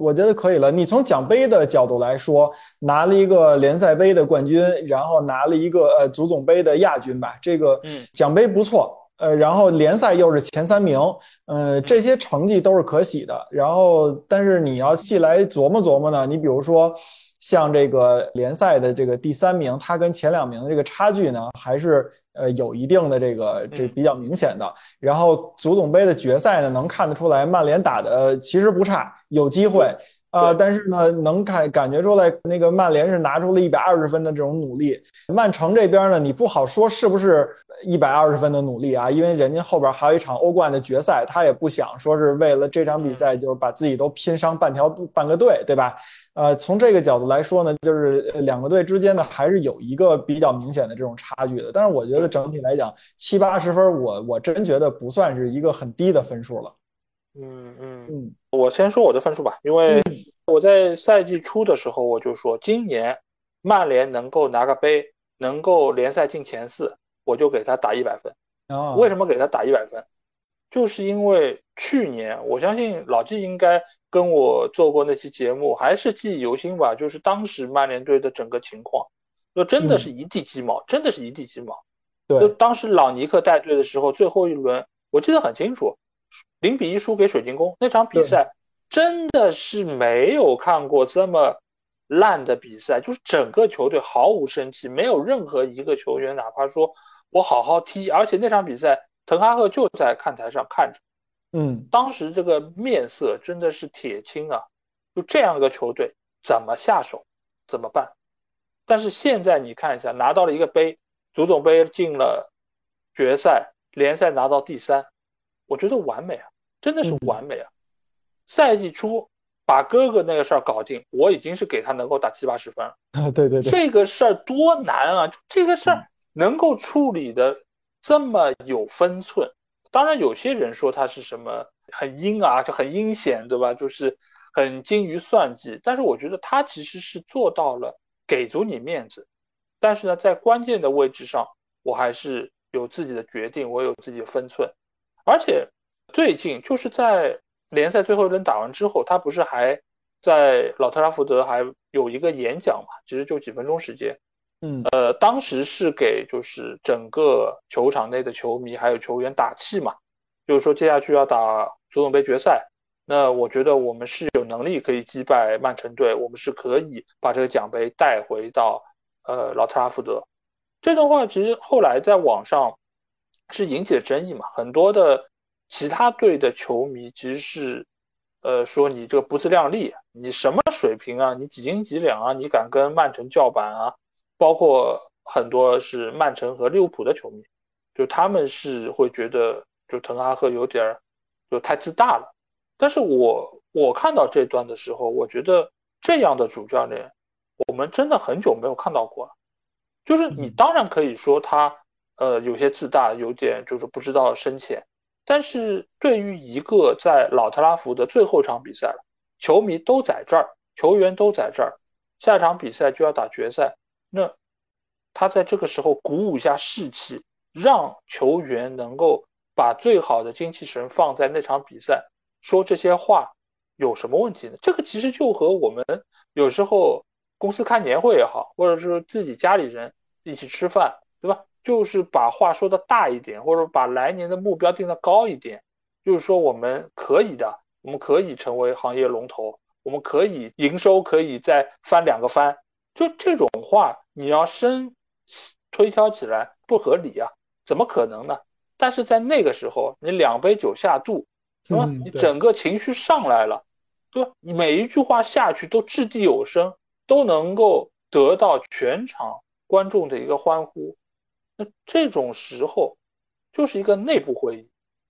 我觉得可以了。你从奖杯的角度来说，拿了一个联赛杯的冠军，然后拿了一个呃足总杯的亚军吧，这个奖杯不错。呃，然后联赛又是前三名，呃，这些成绩都是可喜的。然后，但是你要细来琢磨琢磨呢，你比如说。像这个联赛的这个第三名，他跟前两名的这个差距呢，还是呃有一定的这个这比较明显的。然后足总杯的决赛呢，能看得出来曼联打的其实不差，有机会啊。但是呢，能感感觉出来那个曼联是拿出了一百二十分的这种努力。曼城这边呢，你不好说是不是一百二十分的努力啊，因为人家后边还有一场欧冠的决赛，他也不想说是为了这场比赛就是把自己都拼伤半条半个队，对吧？呃，从这个角度来说呢，就是两个队之间呢还是有一个比较明显的这种差距的。但是我觉得整体来讲，七八十分，我我真觉得不算是一个很低的分数了。嗯嗯嗯，我先说我的分数吧，因为我在赛季初的时候我就说，今年曼联能够拿个杯，能够联赛进前四，我就给他打一百分。啊，为什么给他打一百分？就是因为去年，我相信老季应该跟我做过那期节目，还是记忆犹新吧。就是当时曼联队的整个情况，就真的是一地鸡毛，真的是一地鸡毛。对，就当时朗尼克带队的时候，最后一轮我记得很清楚，零比一输给水晶宫那场比赛，真的是没有看过这么烂的比赛，就是整个球队毫无生气，没有任何一个球员哪怕说我好好踢，而且那场比赛。滕哈赫就在看台上看着，嗯，当时这个面色真的是铁青啊！就这样一个球队怎么下手，怎么办？但是现在你看一下，拿到了一个杯，足总杯进了决赛，联赛拿到第三，我觉得完美啊，真的是完美啊！赛季初把哥哥那个事儿搞定，我已经是给他能够打七八十分了。啊，对对对，这个事儿多难啊！这个事儿能够处理的这么有分寸，当然有些人说他是什么很阴啊，就很阴险，对吧？就是很精于算计，但是我觉得他其实是做到了给足你面子，但是呢，在关键的位置上，我还是有自己的决定，我有自己的分寸，而且最近就是在。联赛最后一轮打完之后，他不是还在老特拉福德还有一个演讲嘛？其实就几分钟时间。嗯，呃，当时是给就是整个球场内的球迷还有球员打气嘛，就是说接下去要打足总杯决赛，那我觉得我们是有能力可以击败曼城队，我们是可以把这个奖杯带回到呃老特拉福德。这段话其实后来在网上是引起了争议嘛，很多的。其他队的球迷其实是，呃，说你这个不自量力，你什么水平啊？你几斤几两啊？你敢跟曼城叫板啊？包括很多是曼城和利物浦的球迷，就他们是会觉得，就滕哈赫有点儿就太自大了。但是我我看到这段的时候，我觉得这样的主教练，我们真的很久没有看到过了。就是你当然可以说他，呃，有些自大，有点就是不知道深浅。但是对于一个在老特拉福德最后一场比赛了，球迷都在这儿，球员都在这儿，下一场比赛就要打决赛，那他在这个时候鼓舞一下士气，让球员能够把最好的精气神放在那场比赛，说这些话有什么问题呢？这个其实就和我们有时候公司开年会也好，或者是自己家里人一起吃饭，对吧？就是把话说的大一点，或者把来年的目标定的高一点，就是说我们可以的，我们可以成为行业龙头，我们可以营收可以再翻两个番，就这种话你要深推敲起来不合理啊，怎么可能呢？但是在那个时候，你两杯酒下肚，是吧？你整个情绪上来了，对吧？你每一句话下去都掷地有声，都能够得到全场观众的一个欢呼。那这种时候，就是一个内部会议。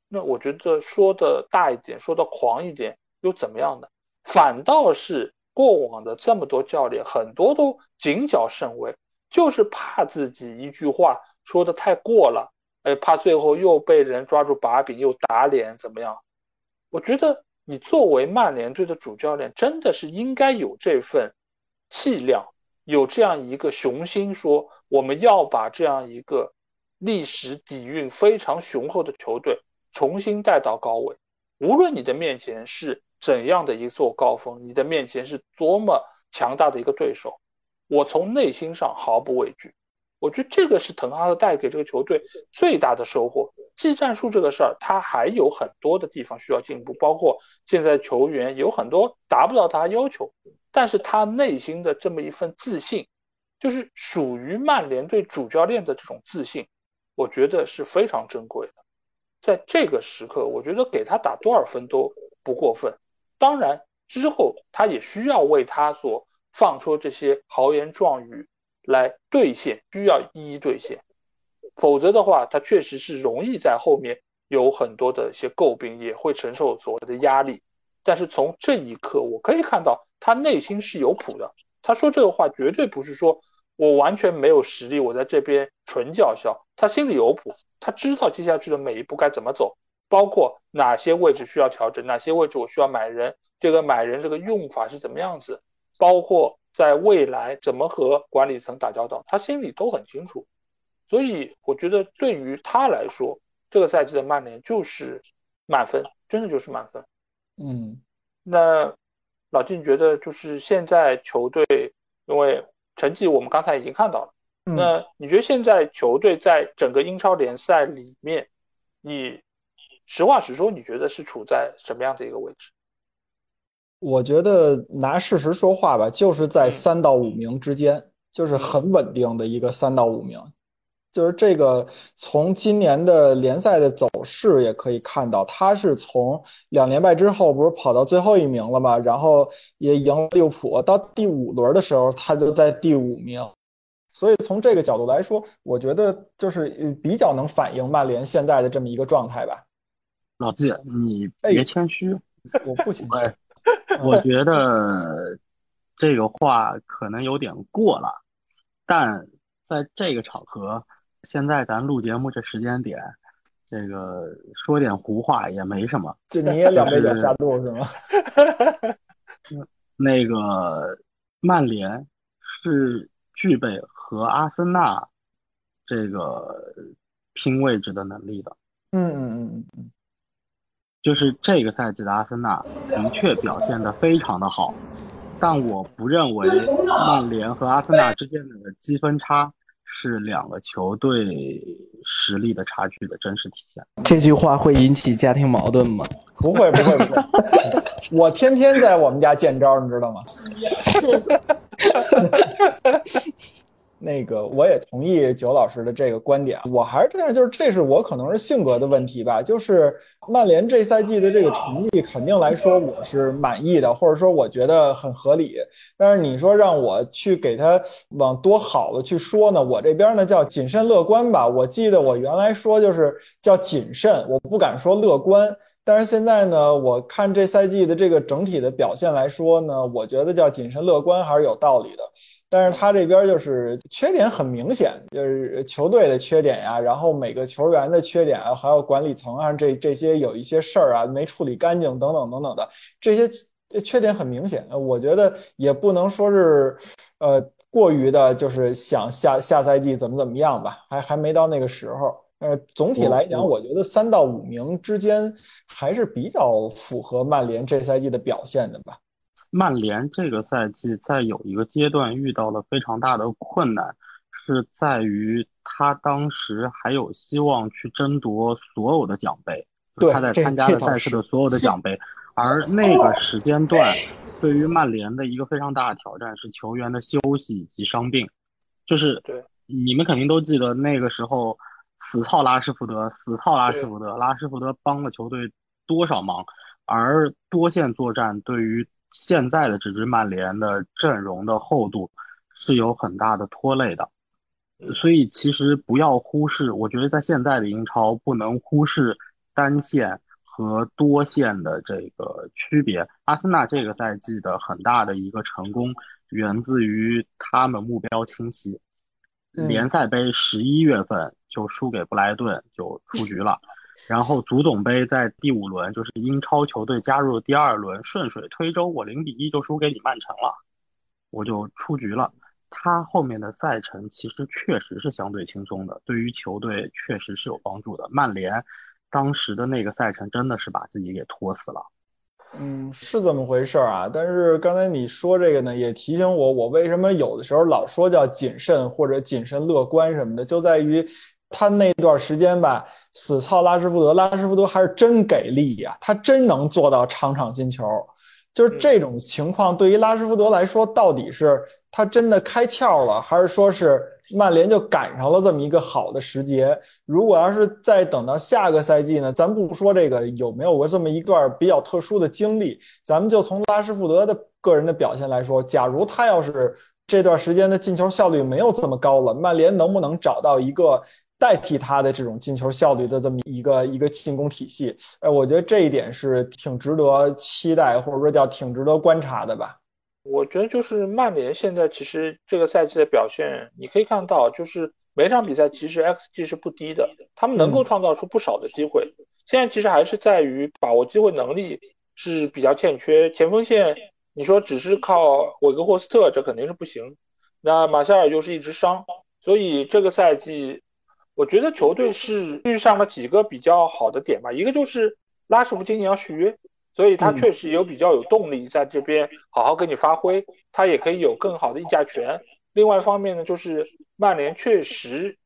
那我觉得说的大一点，说的狂一点，又怎么样呢？反倒是过往的这么多教练，很多都谨小慎微，就是怕自己一句话说的太过了，哎，怕最后又被人抓住把柄，又打脸，怎么样？我觉得你作为曼联队的主教练，真的是应该有这份气量。有这样一个雄心，说我们要把这样一个历史底蕴非常雄厚的球队重新带到高位。无论你的面前是怎样的一座高峰，你的面前是多么强大的一个对手，我从内心上毫不畏惧。我觉得这个是滕哈赫带给这个球队最大的收获。技战术这个事儿，他还有很多的地方需要进步，包括现在球员有很多达不到他要求。但是他内心的这么一份自信，就是属于曼联队主教练的这种自信，我觉得是非常珍贵的。在这个时刻，我觉得给他打多少分都不过分。当然，之后他也需要为他所放出这些豪言壮语来兑现，需要一一兑现。否则的话，他确实是容易在后面有很多的一些诟病，也会承受所谓的压力。但是从这一刻，我可以看到。他内心是有谱的，他说这个话绝对不是说我完全没有实力，我在这边纯叫嚣。他心里有谱，他知道接下去的每一步该怎么走，包括哪些位置需要调整，哪些位置我需要买人，这个买人这个用法是怎么样子，包括在未来怎么和管理层打交道，他心里都很清楚。所以我觉得对于他来说，这个赛季的曼联就是满分，真的就是满分。嗯，那。老金觉得，就是现在球队，因为成绩我们刚才已经看到了，那你觉得现在球队在整个英超联赛里面，你实话实说，你觉得是处在什么样的一个位置？我觉得拿事实说话吧，就是在三到五名之间，就是很稳定的一个三到五名。就是这个，从今年的联赛的走势也可以看到，他是从两连败之后，不是跑到最后一名了吗？然后也赢了利物浦，到第五轮的时候，他就在第五名。所以从这个角度来说，我觉得就是比较能反映曼联现在的这么一个状态吧。老季，你别谦虚，我不谦虚。我觉得这个话可能有点过了，但在这个场合，现在咱录节目这时间点，这个说点胡话也没什么。就你也两杯酒下肚是吗？<laughs> 那个曼联是具备和阿森纳这个拼位置的能力的。嗯嗯嗯嗯嗯。就是这个赛季的阿森纳的确表现得非常的好，但我不认为曼联和阿森纳之间的积分差是两个球队实力的差距的真实体现。这句话会引起家庭矛盾吗？<laughs> 不会不会不会，我天天在我们家见招，你知道吗？<laughs> 那个我也同意九老师的这个观点，我还是这样，就是这是我可能是性格的问题吧。就是曼联这赛季的这个成绩，肯定来说我是满意的，或者说我觉得很合理。但是你说让我去给他往多好的去说呢，我这边呢叫谨慎乐观吧。我记得我原来说就是叫谨慎，我不敢说乐观。但是现在呢，我看这赛季的这个整体的表现来说呢，我觉得叫谨慎乐观还是有道理的。但是他这边就是缺点很明显，就是球队的缺点呀，然后每个球员的缺点啊，还有管理层啊，这这些有一些事儿啊没处理干净等等等等的，这些缺点很明显。我觉得也不能说是，呃，过于的，就是想下下赛季怎么怎么样吧，还还没到那个时候。呃，总体来讲，我觉得三到五名之间还是比较符合曼联这赛季的表现的吧。曼联这个赛季在有一个阶段遇到了非常大的困难，是在于他当时还有希望去争夺所有的奖杯，他在参加的赛事的所有的奖杯，而那个时间段对于曼联的一个非常大的挑战是球员的休息以及伤病，就是你们肯定都记得那个时候死操拉什福德，死操拉什福德，拉什福德帮了球队多少忙，而多线作战对于。现在的这支曼联的阵容的厚度是有很大的拖累的，所以其实不要忽视，我觉得在现在的英超不能忽视单线和多线的这个区别。阿森纳这个赛季的很大的一个成功源自于他们目标清晰，联赛杯十一月份就输给布莱顿就出局了。然后足总杯在第五轮，就是英超球队加入第二轮，顺水推舟，我零比一就输给你曼城了，我就出局了。他后面的赛程其实确实是相对轻松的，对于球队确实是有帮助的。曼联当时的那个赛程真的是把自己给拖死了。嗯，是这么回事儿啊。但是刚才你说这个呢，也提醒我，我为什么有的时候老说叫谨慎或者谨慎乐观什么的，就在于。他那段时间吧，死操拉什福德，拉什福德还是真给力呀，他真能做到场场进球。就是这种情况，对于拉什福德来说，到底是他真的开窍了，还是说是曼联就赶上了这么一个好的时节？如果要是再等到下个赛季呢？咱不说这个有没有过这么一段比较特殊的经历，咱们就从拉什福德的个人的表现来说，假如他要是这段时间的进球效率没有这么高了，曼联能不能找到一个？代替他的这种进球效率的这么一个一个进攻体系，哎，我觉得这一点是挺值得期待，或者说叫挺值得观察的吧。我觉得就是曼联现在其实这个赛季的表现，你可以看到，就是每场比赛其实 xG 是不低的，他们能够创造出不少的机会。现在其实还是在于把握机会能力是比较欠缺，前锋线你说只是靠韦格霍斯特，这肯定是不行。那马夏尔又是一直伤，所以这个赛季。我觉得球队是遇上了几个比较好的点吧，一个就是拉什福今年要续约，所以他确实有比较有动力在这边好好给你发挥，他也可以有更好的议价权。另外一方面呢，就是曼联确实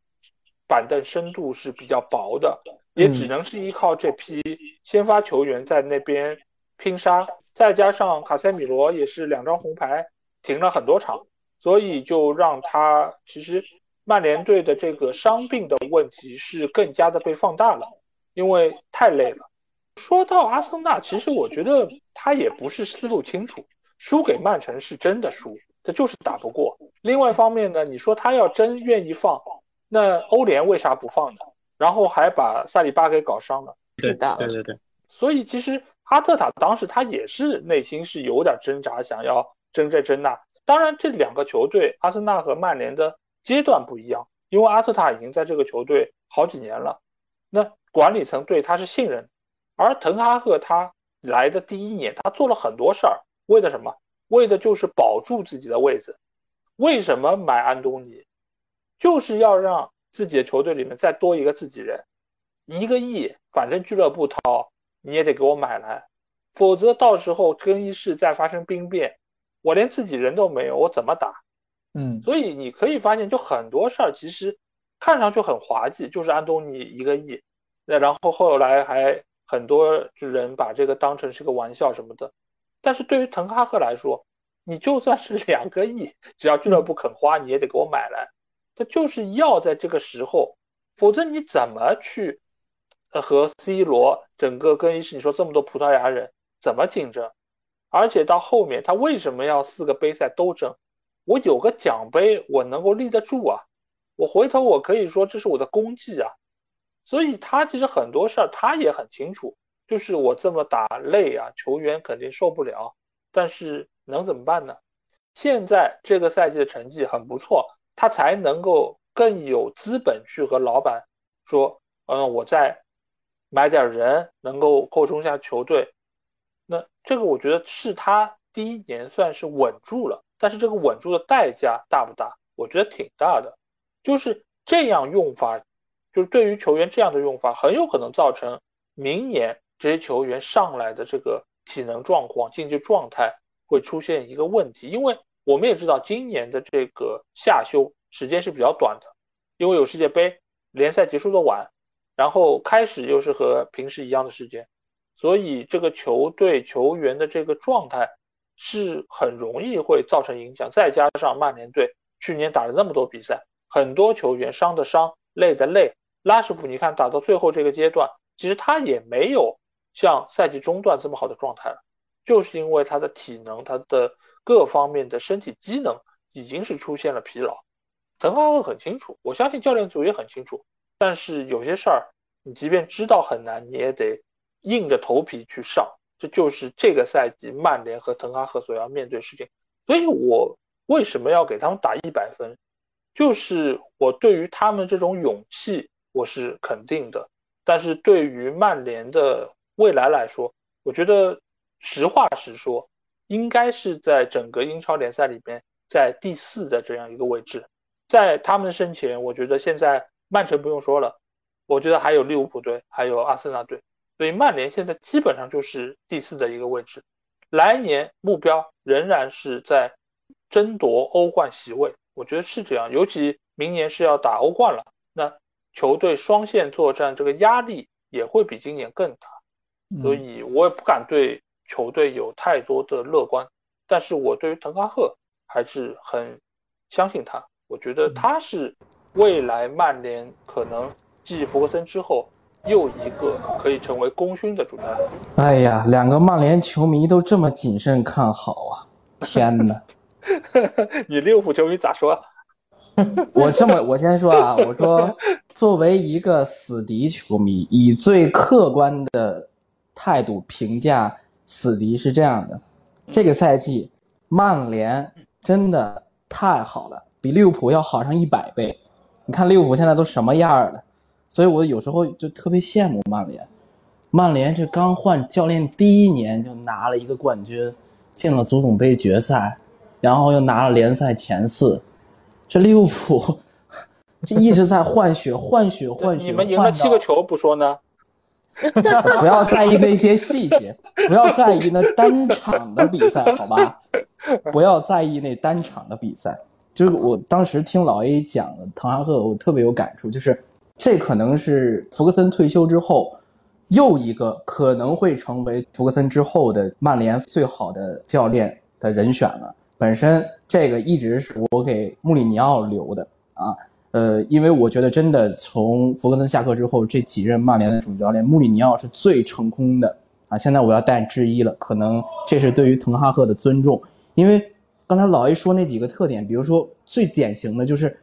板凳深度是比较薄的，也只能是依靠这批先发球员在那边拼杀，再加上卡塞米罗也是两张红牌停了很多场，所以就让他其实。曼联队的这个伤病的问题是更加的被放大了，因为太累了。说到阿森纳，其实我觉得他也不是思路清楚，输给曼城是真的输，他就是打不过。另外一方面呢，你说他要真愿意放，那欧联为啥不放呢？然后还把萨里巴给搞伤了。对对对对，所以其实阿特塔当时他也是内心是有点挣扎，想要争这争那。当然，这两个球队，阿森纳和曼联的阶段不一样，因为阿特塔已经在这个球队好几年了，那管理层对他是信任，而滕哈赫他来的第一年，他做了很多事儿，为的什么？为的就是保住自己的位置。为什么买安东尼？就是要让自己的球队里面再多一个自己人，一个亿，反正俱乐部掏，你也得给我买来，否则到时候更衣室再发生兵变，我连自己人都没有，我怎么打？嗯，所以你可以发现，就很多事儿其实看上去很滑稽，就是安东尼一个亿，那然后后来还很多人把这个当成是个玩笑什么的，但是对于滕哈赫来说，你就算是两个亿，只要俱乐部肯花，你也得给我买来。他就是要在这个时候，否则你怎么去呃和 C 罗整个更衣室？你说这么多葡萄牙人怎么竞争？而且到后面他为什么要四个杯赛都争？我有个奖杯，我能够立得住啊！我回头我可以说这是我的功绩啊！所以他其实很多事儿他也很清楚，就是我这么打累啊，球员肯定受不了，但是能怎么办呢？现在这个赛季的成绩很不错。他才能够更有资本去和老板说，嗯，我再买点人，能够扩充一下球队。那这个我觉得是他第一年算是稳住了，但是这个稳住的代价大不大？我觉得挺大的。就是这样用法，就是对于球员这样的用法，很有可能造成明年这些球员上来的这个体能状况、竞技状态会出现一个问题，因为。我们也知道，今年的这个夏休时间是比较短的，因为有世界杯，联赛结束的晚，然后开始又是和平时一样的时间，所以这个球队球员的这个状态是很容易会造成影响。再加上曼联队去年打了那么多比赛，很多球员伤的伤，累的累。拉什福，你看打到最后这个阶段，其实他也没有像赛季中段这么好的状态了，就是因为他的体能，他的。各方面的身体机能已经是出现了疲劳，滕哈赫很清楚，我相信教练组也很清楚。但是有些事儿，你即便知道很难，你也得硬着头皮去上。这就是这个赛季曼联和滕哈赫所要面对事情。所以我为什么要给他们打一百分？就是我对于他们这种勇气，我是肯定的。但是对于曼联的未来来说，我觉得实话实说。应该是在整个英超联赛里边，在第四的这样一个位置，在他们身前，我觉得现在曼城不用说了，我觉得还有利物浦队，还有阿森纳队，所以曼联现在基本上就是第四的一个位置。来年目标仍然是在争夺欧冠席位，我觉得是这样，尤其明年是要打欧冠了，那球队双线作战，这个压力也会比今年更大，所以我也不敢对。球队有太多的乐观，但是我对于滕哈赫还是很相信他。我觉得他是未来曼联可能继弗格森之后又一个可以成为功勋的主教练。哎呀，两个曼联球迷都这么谨慎看好啊！<laughs> 天哪！<laughs> 你利物浦球迷咋说？<laughs> 我这么，我先说啊，我说作为一个死敌球迷，以最客观的态度评价。死敌是这样的，这个赛季曼联真的太好了，比利物浦要好上一百倍。你看利物浦现在都什么样了？所以我有时候就特别羡慕曼联。曼联这刚换教练第一年就拿了一个冠军，进了足总杯决赛，然后又拿了联赛前四。这利物浦这一直在换血，换血，换血。你们赢了七个球不说呢？不要在意那些细节，<laughs> 不要在意那单场的比赛，好吧？不要在意那单场的比赛。就是我当时听老 A 讲的滕哈赫，我特别有感触，就是这可能是福格森退休之后又一个可能会成为福格森之后的曼联最好的教练的人选了。本身这个一直是我给穆里尼奥留的啊。呃，因为我觉得真的从弗格森下课之后，这几任曼联的主教练，穆里尼奥是最成功的啊。现在我要带质疑了，可能这是对于滕哈赫的尊重，因为刚才老 A 说那几个特点，比如说最典型的就是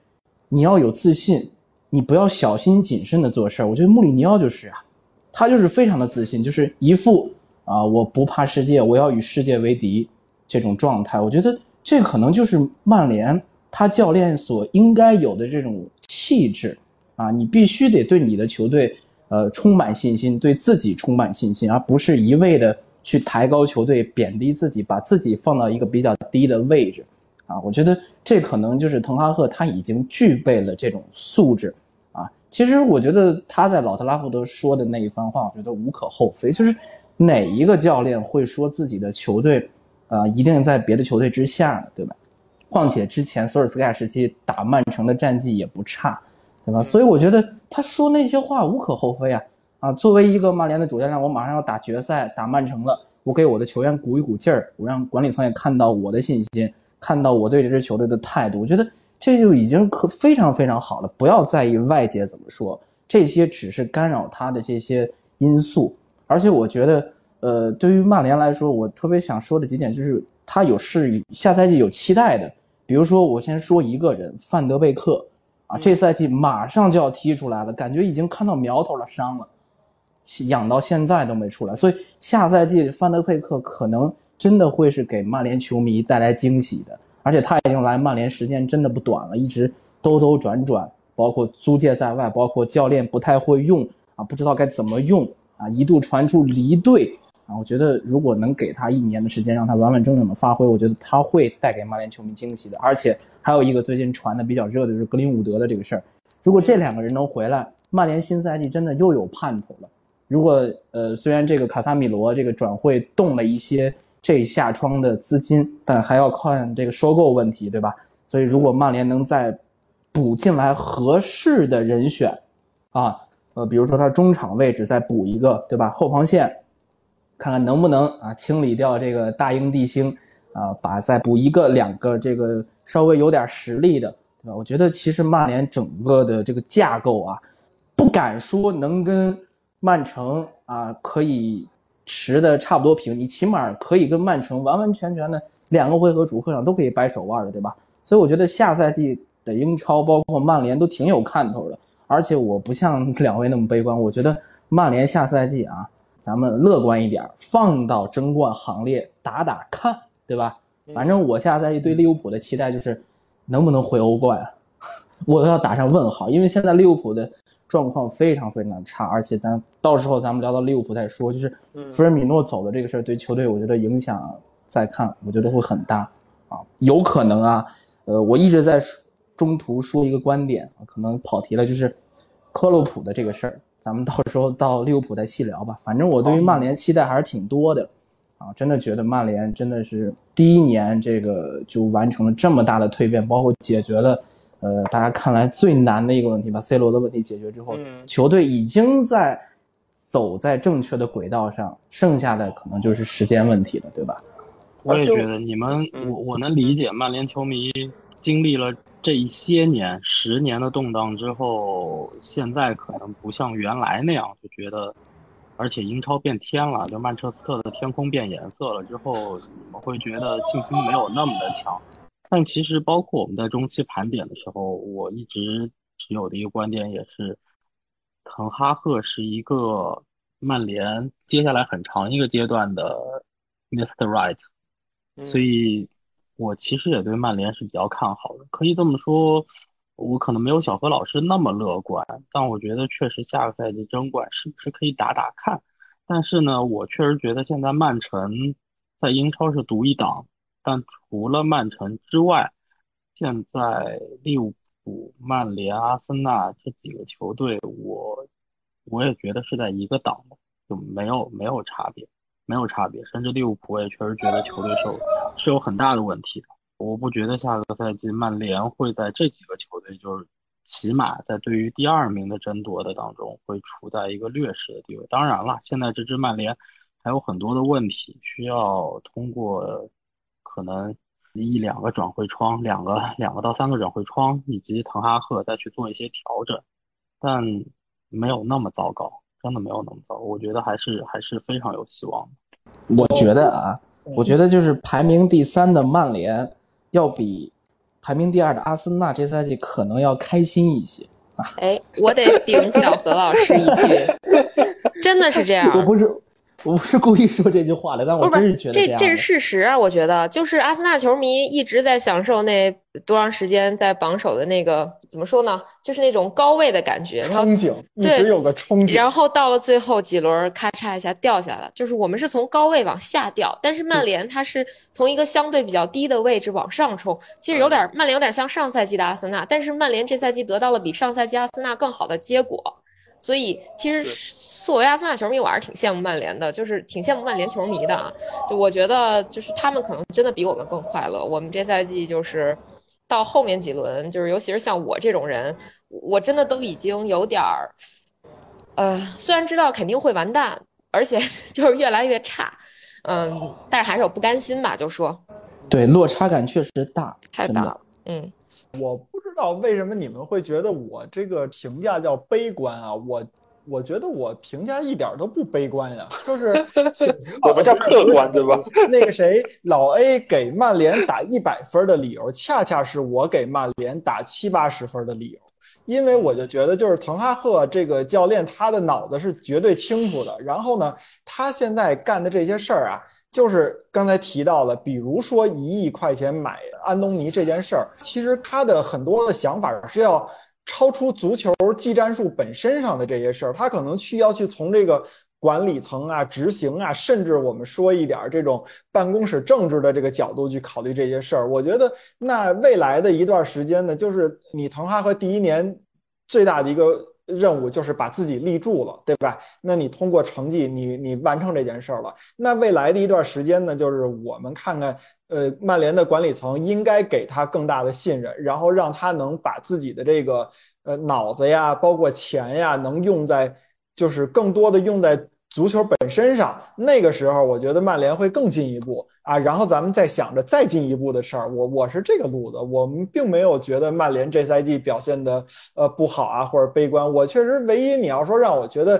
你要有自信，你不要小心谨慎的做事儿。我觉得穆里尼奥就是啊，他就是非常的自信，就是一副啊我不怕世界，我要与世界为敌这种状态。我觉得这可能就是曼联他教练所应该有的这种气质啊，你必须得对你的球队呃充满信心，对自己充满信心，而不是一味的。去抬高球队，贬低自己，把自己放到一个比较低的位置，啊，我觉得这可能就是滕哈赫他已经具备了这种素质，其实我觉得他在老特拉福德说的那一番话，我觉得无可厚非，就是哪一个教练会说自己的球队，呃，一定在别的球队之下呢，对吧？况且之前索尔斯克亚时期打曼城的战绩也不差，对吧？所以我觉得他说那些话无可厚非啊。啊，作为一个曼联的主教练，我马上要打决赛，打曼城了，我给我的球员鼓一鼓劲儿，我让管理层也看到我的信心，看到我对这支球队的态度，我觉得这就已经可非常非常好了。不要在意外界怎么说，这些只是干扰他的这些因素。而且我觉得，呃，对于曼联来说，我特别想说的几点就是，他有是下赛季有期待的。比如说，我先说一个人，范德贝克，啊，这赛季马上就要踢出来了，感觉已经看到苗头了，伤了。养到现在都没出来，所以下赛季范德佩克可能真的会是给曼联球迷带来惊喜的。而且他已经来曼联时间真的不短了，一直兜兜转转，包括租借在外，包括教练不太会用啊，不知道该怎么用啊，一度传出离队啊。我觉得如果能给他一年的时间，让他完完整整的发挥，我觉得他会带给曼联球迷惊喜的。而且还有一个最近传的比较热的就是格林伍德的这个事儿，如果这两个人能回来，曼联新赛季真的又有盼头了。如果呃，虽然这个卡萨米罗这个转会动了一些这下窗的资金，但还要看这个收购问题，对吧？所以如果曼联能再补进来合适的人选，啊，呃，比如说他中场位置再补一个，对吧？后防线看看能不能啊清理掉这个大英帝星，啊，把再补一个两个这个稍微有点实力的，对吧？我觉得其实曼联整个的这个架构啊，不敢说能跟。曼城啊，可以持的差不多平，你起码可以跟曼城完完全全的两个回合主客场都可以掰手腕的，对吧？所以我觉得下赛季的英超，包括曼联都挺有看头的。而且我不像 <laughs> 两位那么悲观，我觉得曼联下赛季啊，咱们乐观一点，放到争冠行列打打看，对吧？反正我下赛季对利物浦的期待就是能不能回欧冠，<laughs> 我都要打上问号，因为现在利物浦的。状况非常非常的差，而且咱到时候咱们聊到利物浦再说。就是弗尔米诺走的这个事儿，对球队我觉得影响再看，我觉得会很大啊，有可能啊。呃，我一直在中途说一个观点，可能跑题了，就是克洛普的这个事儿，咱们到时候到利物浦再细聊吧。反正我对于曼联期待还是挺多的啊，真的觉得曼联真的是第一年这个就完成了这么大的蜕变，包括解决了。呃，大家看来最难的一个问题，把 C 罗的问题解决之后，球队已经在走在正确的轨道上，剩下的可能就是时间问题了，对吧？我也觉得你们，我我能理解曼联球迷经历了这一些年、十年的动荡之后，现在可能不像原来那样，就觉得，而且英超变天了，就曼彻斯特的天空变颜色了之后，你们会觉得信心没有那么的强。但其实，包括我们在中期盘点的时候，我一直持有的一个观点也是，滕哈赫是一个曼联接下来很长一个阶段的 Mr. Right，所以，我其实也对曼联是比较看好的。可以这么说，我可能没有小何老师那么乐观，但我觉得确实下个赛季争冠是不是可以打打看。但是呢，我确实觉得现在曼城在英超是独一档。但除了曼城之外，现在利物浦、曼联、阿森纳这几个球队，我我也觉得是在一个档，就没有没有差别，没有差别。甚至利物浦，我也确实觉得球队是有是有很大的问题的。我不觉得下个赛季曼联会在这几个球队，就是起码在对于第二名的争夺的当中，会处在一个劣势的地位。当然了，现在这支曼联还有很多的问题需要通过。可能一两个转会窗，两个两个到三个转会窗，以及滕哈赫再去做一些调整，但没有那么糟糕，真的没有那么糟。我觉得还是还是非常有希望的。我觉得啊，我觉得就是排名第三的曼联，要比排名第二的阿森纳这赛季可能要开心一些。哎，我得顶小何老师一句，<laughs> 真的是这样。我不是。我不是故意说这句话的，但我真是觉得这这是事实啊！我觉得就是阿森纳球迷一直在享受那多长时间在榜首的那个怎么说呢？就是那种高位的感觉，憧憬，一直有个憧憬。然后到了最后几轮，咔嚓一下掉下来，就是我们是从高位往下掉，但是曼联它是从一个相对比较低的位置往上冲。其实有点曼联有点像上赛季的阿森纳，但是曼联这赛季得到了比上赛季阿森纳更好的结果。所以其实作为阿森纳球迷，我还是挺羡慕曼联的，就是挺羡慕曼联球迷的啊。就我觉得，就是他们可能真的比我们更快乐。我们这赛季就是到后面几轮，就是尤其是像我这种人，我真的都已经有点儿，呃，虽然知道肯定会完蛋，而且 <laughs> 就是越来越差，嗯，但是还是有不甘心吧，就说。对，落差感确实大，太大了，嗯。我不知道为什么你们会觉得我这个评价叫悲观啊？我我觉得我评价一点都不悲观呀，就是 <laughs> 我们叫客观对吧？<laughs> 那个谁，老 A 给曼联打一百分的理由，恰恰是我给曼联打七八十分的理由，因为我就觉得就是滕哈赫这个教练他的脑子是绝对清楚的，然后呢，他现在干的这些事儿啊。就是刚才提到的，比如说一亿块钱买安东尼这件事儿，其实他的很多的想法是要超出足球技战术本身上的这些事儿，他可能需要去从这个管理层啊、执行啊，甚至我们说一点这种办公室政治的这个角度去考虑这些事儿。我觉得那未来的一段时间呢，就是你滕哈赫第一年最大的一个。任务就是把自己立住了，对吧？那你通过成绩，你你完成这件事儿了。那未来的一段时间呢，就是我们看看，呃，曼联的管理层应该给他更大的信任，然后让他能把自己的这个呃脑子呀，包括钱呀，能用在就是更多的用在足球本身上。那个时候，我觉得曼联会更进一步。啊，然后咱们再想着再进一步的事儿，我我是这个路子，我们并没有觉得曼联这赛季表现的呃不好啊，或者悲观。我确实唯一你要说让我觉得，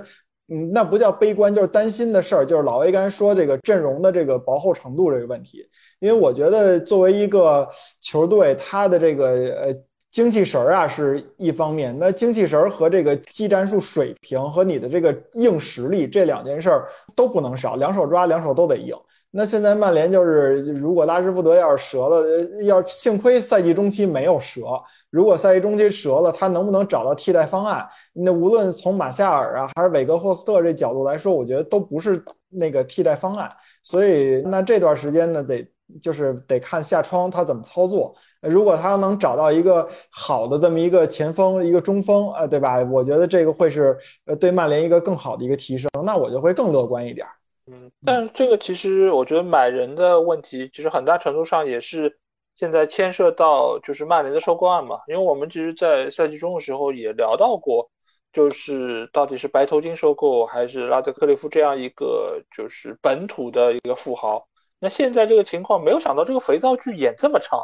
嗯，那不叫悲观，就是担心的事儿，就是老 A 刚才说这个阵容的这个薄厚程度这个问题。因为我觉得作为一个球队，他的这个呃精气神儿啊是一方面，那精气神儿和这个技战术水平和你的这个硬实力这两件事儿都不能少，两手抓，两手都得硬。那现在曼联就是，如果拉什福德要是折了，要幸亏赛季中期没有折。如果赛季中期折了，他能不能找到替代方案？那无论从马夏尔啊，还是韦格霍斯特这角度来说，我觉得都不是那个替代方案。所以那这段时间呢，得就是得看夏窗他怎么操作。如果他能找到一个好的这么一个前锋，一个中锋，呃，对吧？我觉得这个会是呃对曼联一个更好的一个提升。那我就会更乐观一点。嗯，但是这个其实我觉得买人的问题，其实很大程度上也是现在牵涉到就是曼联的收购案嘛。因为我们其实，在赛季中的时候也聊到过，就是到底是白头巾收购还是拉德克利夫这样一个就是本土的一个富豪。那现在这个情况，没有想到这个肥皂剧演这么长，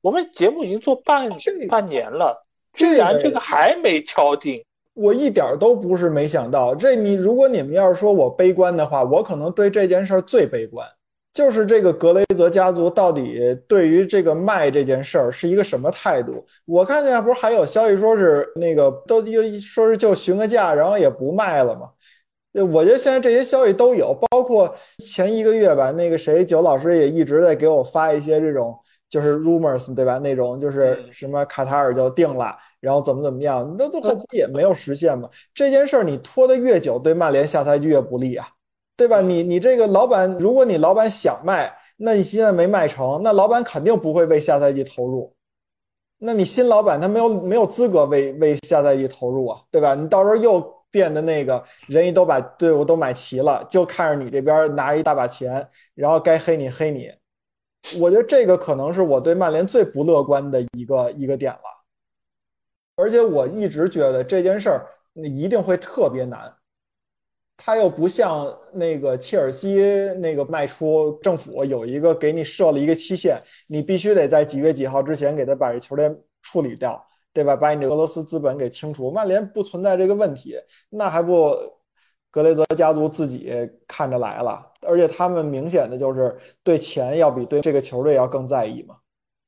我们节目已经做半半年了，居然这个还没敲定。我一点都不是没想到，这你如果你们要是说我悲观的话，我可能对这件事儿最悲观，就是这个格雷泽家族到底对于这个卖这件事儿是一个什么态度？我看见不是还有消息说是那个都又说是就询个价，然后也不卖了吗？我觉得现在这些消息都有，包括前一个月吧，那个谁九老师也一直在给我发一些这种就是 rumors，对吧？那种就是什么卡塔尔就定了。然后怎么怎么样，那最后不也没有实现吗？这件事儿你拖得越久，对曼联下赛季越不利啊，对吧？你你这个老板，如果你老板想卖，那你现在没卖成，那老板肯定不会为下赛季投入。那你新老板他没有没有资格为为下赛季投入啊，对吧？你到时候又变得那个人一都把队伍都买齐了，就看着你这边拿一大把钱，然后该黑你黑你。我觉得这个可能是我对曼联最不乐观的一个一个点了。而且我一直觉得这件事儿一定会特别难，他又不像那个切尔西那个卖出政府有一个给你设了一个期限，你必须得在几月几号之前给他把这球队处理掉，对吧？把你这俄罗斯资本给清除。曼联不存在这个问题，那还不格雷泽家族自己看着来了，而且他们明显的就是对钱要比对这个球队要更在意嘛。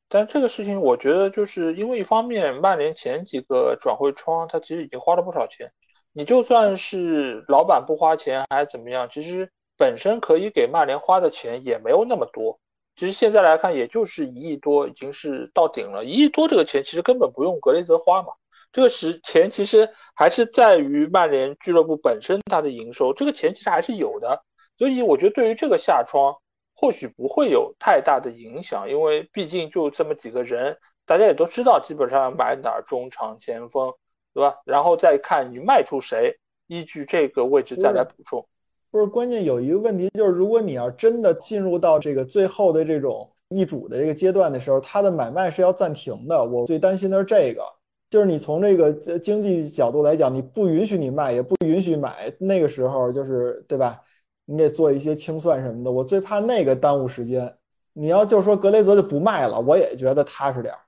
但这个事情我觉得就是因为一方面，曼联前几个转会窗他其实已经花了不少钱，你就算是老板不花钱还是怎么样，其实本身可以给曼联花的钱也没有那么多。其实现在来看，也就是一亿多已经是到顶了，一亿多这个钱其实根本不用格雷泽花嘛。这个时钱其实还是在于曼联俱乐部本身它的营收，这个钱其实还是有的。所以我觉得对于这个下窗。或许不会有太大的影响，因为毕竟就这么几个人，大家也都知道，基本上买哪儿中场前锋，对吧？然后再看你卖出谁，依据这个位置再来补充。不是关键有一个问题，就是如果你要真的进入到这个最后的这种易主的这个阶段的时候，它的买卖是要暂停的。我最担心的是这个，就是你从这个经济角度来讲，你不允许你卖，也不允许买，那个时候就是对吧？你得做一些清算什么的，我最怕那个耽误时间。你要就说格雷泽就不卖了，我也觉得踏实点儿。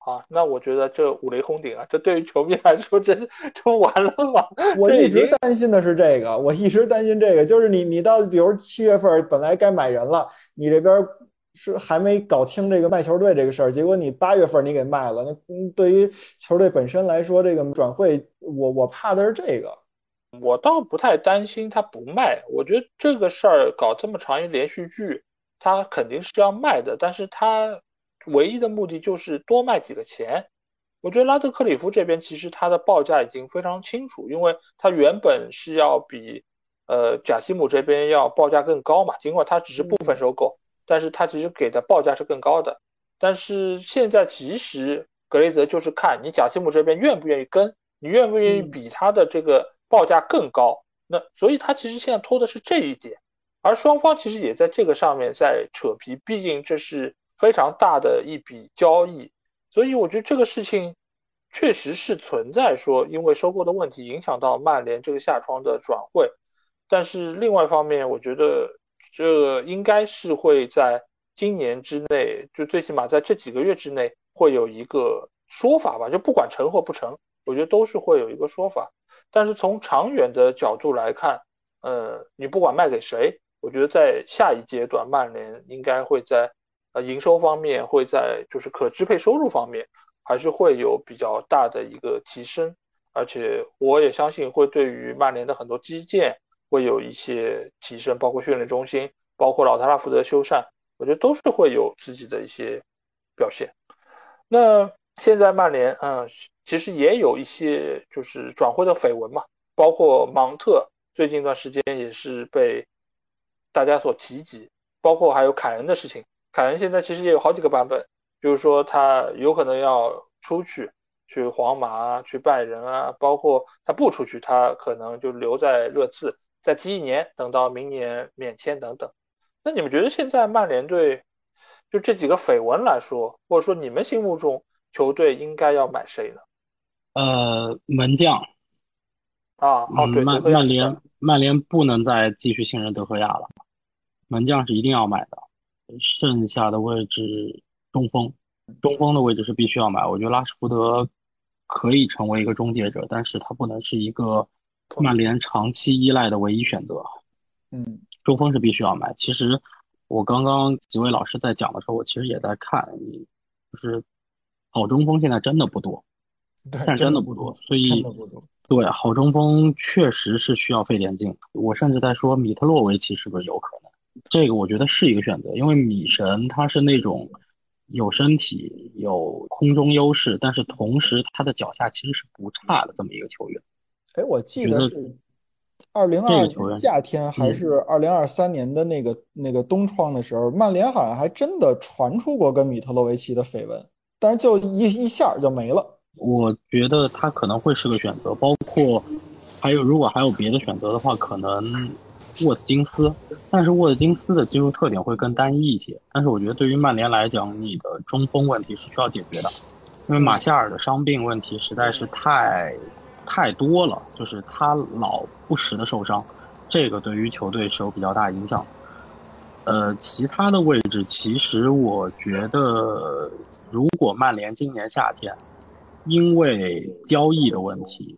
啊，那我觉得这五雷轰顶啊，这对于球迷来说，这这完了吗？我一直担心的是这个，我一直担心这个，就是你你到比如七月份本来该买人了，你这边是还没搞清这个卖球队这个事儿，结果你八月份你给卖了，那对于球队本身来说，这个转会，我我怕的是这个。我倒不太担心他不卖，我觉得这个事儿搞这么长一连续剧，他肯定是要卖的，但是他唯一的目的就是多卖几个钱。我觉得拉德克里夫这边其实他的报价已经非常清楚，因为他原本是要比呃贾西姆这边要报价更高嘛，尽管他只是部分收购，但是他其实给的报价是更高的。但是现在其实格雷泽就是看你贾西姆这边愿不愿意跟，你愿不愿意比他的这个。报价更高，那所以他其实现在拖的是这一点，而双方其实也在这个上面在扯皮，毕竟这是非常大的一笔交易，所以我觉得这个事情确实是存在说因为收购的问题影响到曼联这个下窗的转会，但是另外一方面，我觉得这应该是会在今年之内，就最起码在这几个月之内会有一个说法吧，就不管成或不成，我觉得都是会有一个说法。但是从长远的角度来看，呃，你不管卖给谁，我觉得在下一阶段，曼联应该会在呃营收方面，会在就是可支配收入方面，还是会有比较大的一个提升。而且我也相信会对于曼联的很多基建会有一些提升，包括训练中心，包括老特拉福德修缮，我觉得都是会有自己的一些表现。那现在曼联，嗯。其实也有一些就是转会的绯闻嘛，包括芒特最近一段时间也是被大家所提及，包括还有凯恩的事情。凯恩现在其实也有好几个版本，就是说他有可能要出去，去皇马啊，去拜仁啊，包括他不出去，他可能就留在热刺再踢一年，等到明年免签等等。那你们觉得现在曼联队就这几个绯闻来说，或者说你们心目中球队应该要买谁呢？呃，门将啊，哦对，曼曼联曼联不能再继续信任德赫亚了，门将是一定要买的，剩下的位置中锋，中锋的位置是必须要买。我觉得拉什福德可以成为一个终结者，但是他不能是一个曼联长期依赖的唯一选择。嗯，中锋是必须要买。其实我刚刚几位老师在讲的时候，我其实也在看，就是好中锋现在真的不多。但真的不多，所以对好中锋确实是需要费点劲。我甚至在说米特洛维奇是不是有可能？这个我觉得是一个选择，因为米神他是那种有身体、有空中优势，但是同时他的脚下其实是不差的这么一个球员。哎，我记得是二零二夏天还是二零二三年的那个那个冬窗的时候，曼联好像还真的传出过跟米特洛维奇的绯闻，但是就一一下就没了。我觉得他可能会是个选择，包括还有如果还有别的选择的话，可能沃特金斯，但是沃特金斯的技术特点会更单一一些。但是我觉得对于曼联来讲，你的中锋问题是需要解决的，因为马夏尔的伤病问题实在是太太多了，就是他老不时的受伤，这个对于球队是有比较大影响。呃，其他的位置其实我觉得，如果曼联今年夏天。因为交易的问题，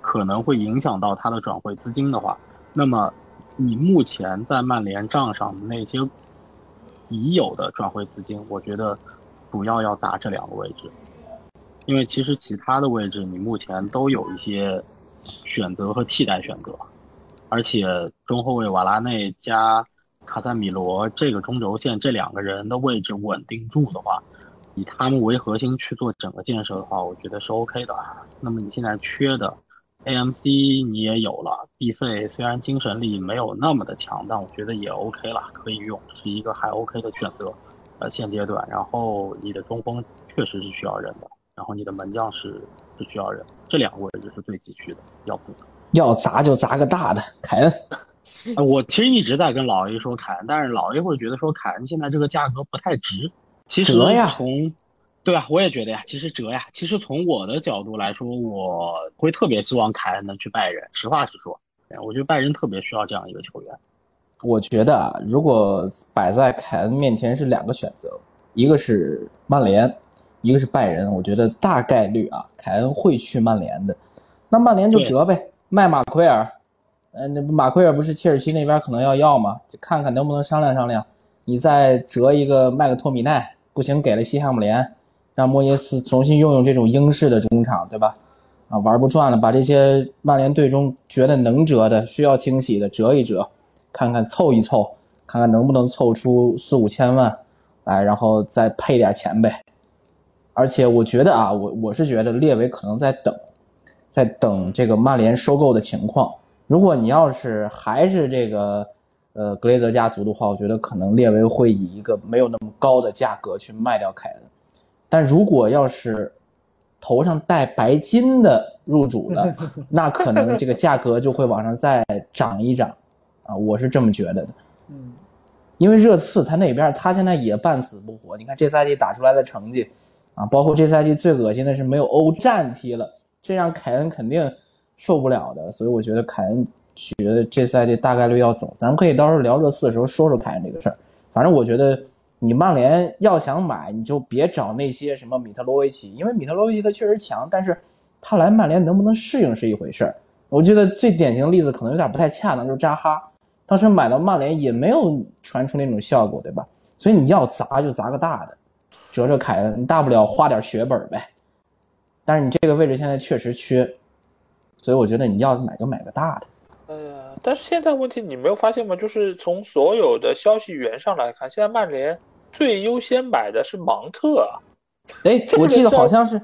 可能会影响到他的转会资金的话，那么你目前在曼联账上的那些已有的转会资金，我觉得主要要砸这两个位置，因为其实其他的位置你目前都有一些选择和替代选择，而且中后卫瓦拉内加卡塞米罗这个中轴线这两个人的位置稳定住的话，以他们为核心去做整个建设的话，我觉得是 OK 的。那么你现在缺的 AMC 你也有了，B 费虽然精神力没有那么的强，但我觉得也 OK 了，可以用，是一个还 OK 的选择。呃，现阶段，然后你的中锋确实是需要人的，然后你的门将是是需要人，这两个位置是最急需的，要补的。要砸就砸个大的，凯恩。呃，我其实一直在跟老 A 说凯恩，但是老 A 会觉得说凯恩现在这个价格不太值。其实折呀从，对吧？我也觉得呀，其实折呀。其实从我的角度来说，我会特别希望凯恩能去拜仁。实话实说，我觉得拜仁特别需要这样一个球员。我觉得啊，如果摆在凯恩面前是两个选择，一个是曼联，一个是拜仁。我觉得大概率啊，凯恩会去曼联的。那曼联就折呗，卖马奎尔。呃，那马奎尔不是切尔西那边可能要要吗？就看看能不能商量商量。你再折一个麦克托米奈，不行给了西汉姆联，让莫耶斯重新用用这种英式的中场，对吧？啊，玩不转了，把这些曼联队中觉得能折的、需要清洗的折一折。看看凑一凑，看看能不能凑出四五千万来，然后再配点钱呗。而且我觉得啊，我我是觉得列维可能在等，在等这个曼联收购的情况。如果你要是还是这个呃格雷泽家族的话，我觉得可能列维会以一个没有那么高的价格去卖掉凯恩。但如果要是头上戴白金的入主的，那可能这个价格就会往上再涨一涨。啊，我是这么觉得的，嗯，因为热刺他那边他现在也半死不活。你看这赛季打出来的成绩，啊，包括这赛季最恶心的是没有欧战踢了，这让凯恩肯定受不了的。所以我觉得凯恩觉得这赛季大概率要走。咱们可以到时候聊热刺的时候说说凯恩这个事儿。反正我觉得你曼联要想买，你就别找那些什么米特罗维奇，因为米特罗维奇他确实强，但是他来曼联能不能适应是一回事儿。我觉得最典型的例子可能有点不太恰当，就是扎哈。当时买到曼联也没有传出那种效果，对吧？所以你要砸就砸个大的，折折凯恩，你大不了花点血本呗。但是你这个位置现在确实缺，所以我觉得你要买就买个大的。呃，但是现在问题你没有发现吗？就是从所有的消息源上来看，现在曼联最优先买的是芒特。哎，我记得好像是，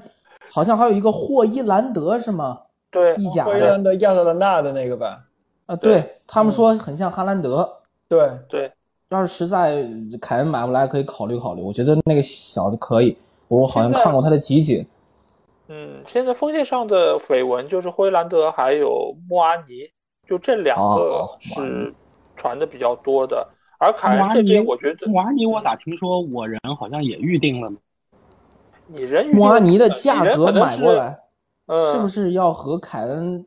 好像还有一个霍伊兰德是吗？对，意甲霍伊兰德亚特兰大的那个吧。啊，对他们说很像哈兰德。对对，要是实在凯恩买不来，可以考虑考虑。我觉得那个小子可以，我好像看过他的集锦。嗯，现在锋线上的绯闻就是灰兰德还有莫阿尼，就这两个是传的比较多的。而凯恩这边，我觉得莫阿尼，我咋听说我人好像也预定了呢？你人莫阿尼的价格买过来，呃，是不是要和凯恩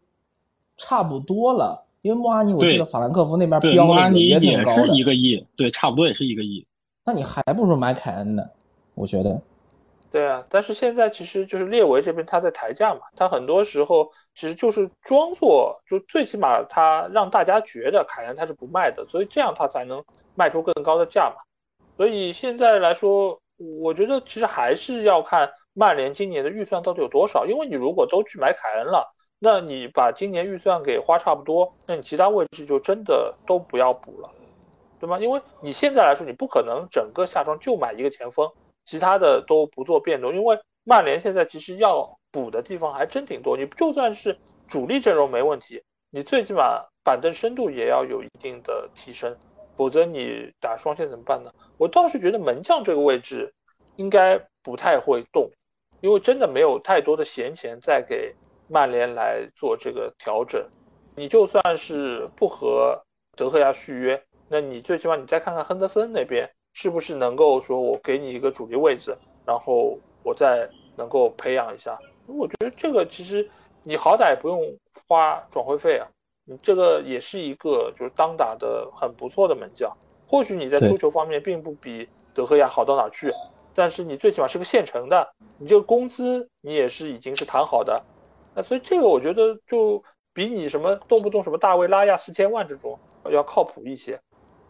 差不多了？因为穆阿尼，我记得法兰克福那边标的也挺高的，一个亿，对，差不多也是一个亿。那你还不如买凯恩呢，我觉得。对啊，但是现在其实就是列维这边他在抬价嘛，他很多时候其实就是装作，就最起码他让大家觉得凯恩他是不卖的，所以这样他才能卖出更高的价嘛。所以现在来说，我觉得其实还是要看曼联今年的预算到底有多少，因为你如果都去买凯恩了。那你把今年预算给花差不多，那你其他位置就真的都不要补了，对吗？因为你现在来说，你不可能整个下窗就买一个前锋，其他的都不做变动，因为曼联现在其实要补的地方还真挺多。你就算是主力阵容没问题，你最起码板凳深度也要有一定的提升，否则你打双线怎么办呢？我倒是觉得门将这个位置应该不太会动，因为真的没有太多的闲钱再给。曼联来做这个调整，你就算是不和德赫亚续约，那你最起码你再看看亨德森那边是不是能够说我给你一个主力位置，然后我再能够培养一下。我觉得这个其实你好歹不用花转会费啊，你这个也是一个就是当打的很不错的门将。或许你在出球方面并不比德赫亚好到哪去，但是你最起码是个现成的，你这个工资你也是已经是谈好的。那所以这个我觉得就比你什么动不动什么大卫拉亚四千万这种要靠谱一些。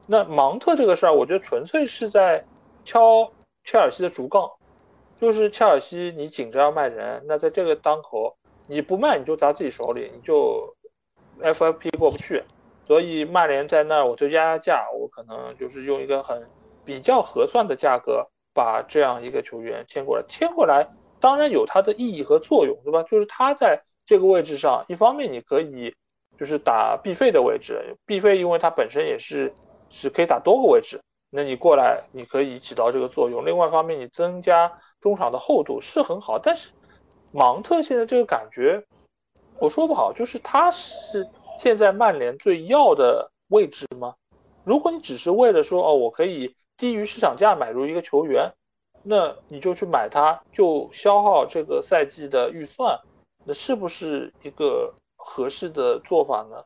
那芒特这个事儿，我觉得纯粹是在敲切尔西的竹杠，就是切尔西你紧着要卖人，那在这个当口你不卖你就砸自己手里，你就 FFP 过不去。所以曼联在那儿我就压压价，我可能就是用一个很比较合算的价格把这样一个球员签过来，签过来当然有它的意义和作用，对吧？就是他在这个位置上，一方面你可以就是打必费的位置，必费因为它本身也是是可以打多个位置。那你过来，你可以起到这个作用。另外一方面，你增加中场的厚度是很好，但是芒特现在这个感觉，我说不好，就是他是现在曼联最要的位置吗？如果你只是为了说哦，我可以低于市场价买入一个球员，那你就去买他，就消耗这个赛季的预算，那是不是一个合适的做法呢？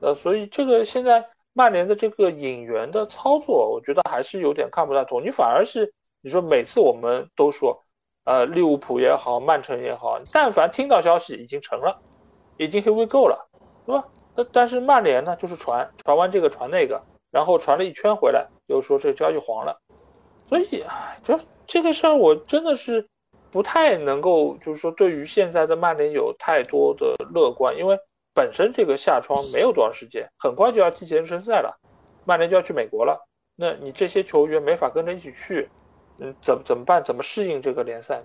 呃，所以这个现在。曼联的这个引援的操作，我觉得还是有点看不太懂。你反而是你说每次我们都说，呃，利物浦也好，曼城也好，但凡听到消息已经成了，已经 here we go 了，对吧？但但是曼联呢，就是传传完这个传那个，然后传了一圈回来，又说这个交易黄了。所以，这这个事儿我真的是不太能够，就是说对于现在的曼联有太多的乐观，因为。本身这个夏窗没有多长时间，很快就要季前赛了，曼联就要去美国了。那你这些球员没法跟着一起去，嗯，怎怎么办？怎么适应这个联赛？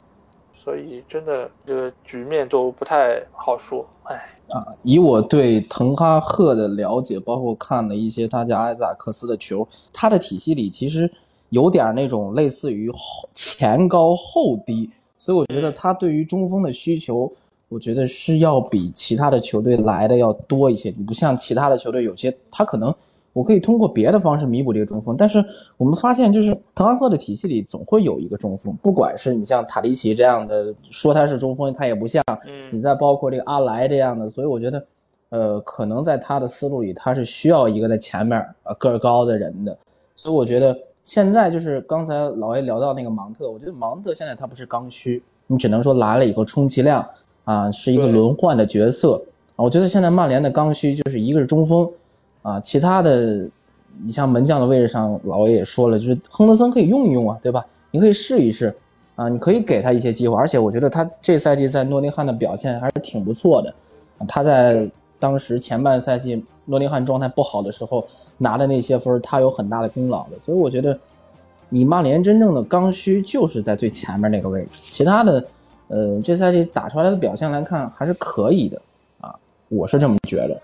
所以真的这个局面都不太好说。哎，啊，以我对滕哈赫的了解，包括看了一些他家埃扎克斯的球，他的体系里其实有点那种类似于前高后低，所以我觉得他对于中锋的需求。我觉得是要比其他的球队来的要多一些。你不像其他的球队，有些他可能我可以通过别的方式弥补这个中锋，但是我们发现就是滕哈赫的体系里总会有一个中锋，不管是你像塔利奇这样的说他是中锋，他也不像。嗯。你再包括这个阿莱这样的，所以我觉得，呃，可能在他的思路里，他是需要一个在前面呃个儿高的人的。所以我觉得现在就是刚才老 A 聊到那个芒特，我觉得芒特现在他不是刚需，你只能说来了以后充其量。啊，是一个轮换的角色啊。我觉得现在曼联的刚需就是一个是中锋，啊，其他的，你像门将的位置上，老 A 也说了，就是亨德森可以用一用啊，对吧？你可以试一试啊，你可以给他一些机会。而且我觉得他这赛季在诺丁汉的表现还是挺不错的。他在当时前半赛季诺丁汉状态不好的时候拿的那些分，他有很大的功劳的。所以我觉得，你曼联真正的刚需就是在最前面那个位置，其他的。呃，这赛季打出来的表现来看还是可以的啊，我是这么觉得。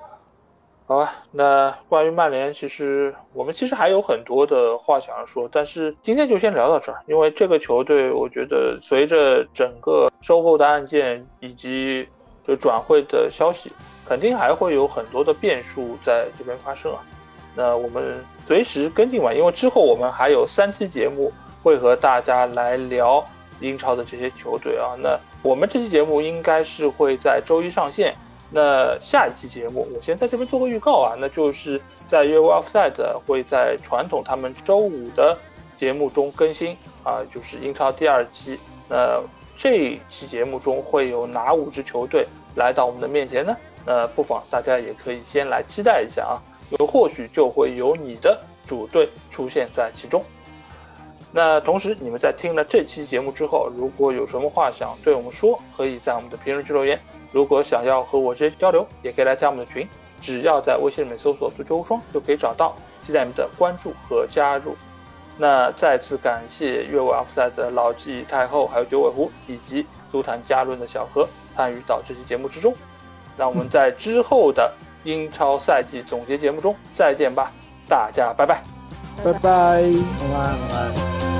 好吧，那关于曼联，其实我们其实还有很多的话想要说，但是今天就先聊到这儿，因为这个球队，我觉得随着整个收购的案件以及就转会的消息，肯定还会有很多的变数在这边发生啊。那我们随时跟进完，因为之后我们还有三期节目会和大家来聊。英超的这些球队啊，那我们这期节目应该是会在周一上线。那下一期节目，我先在这边做个预告啊，那就是在约 Offside 会在传统他们周五的节目中更新啊，就是英超第二期。那这一期节目中会有哪五支球队来到我们的面前呢？那不妨大家也可以先来期待一下啊，因为或许就会有你的主队出现在其中。那同时，你们在听了这期节目之后，如果有什么话想对我们说，可以在我们的评论区留言。如果想要和我直接交流，也可以来加我们的群，只要在微信里面搜索“足球无双”就可以找到，期待你们的关注和加入。那再次感谢越位 offside 的老纪太后，还有九尾狐以及足坛加论的小何参与到这期节目之中。那我们在之后的英超赛季总结节目中再见吧，大家拜拜，拜拜，晚安，晚安。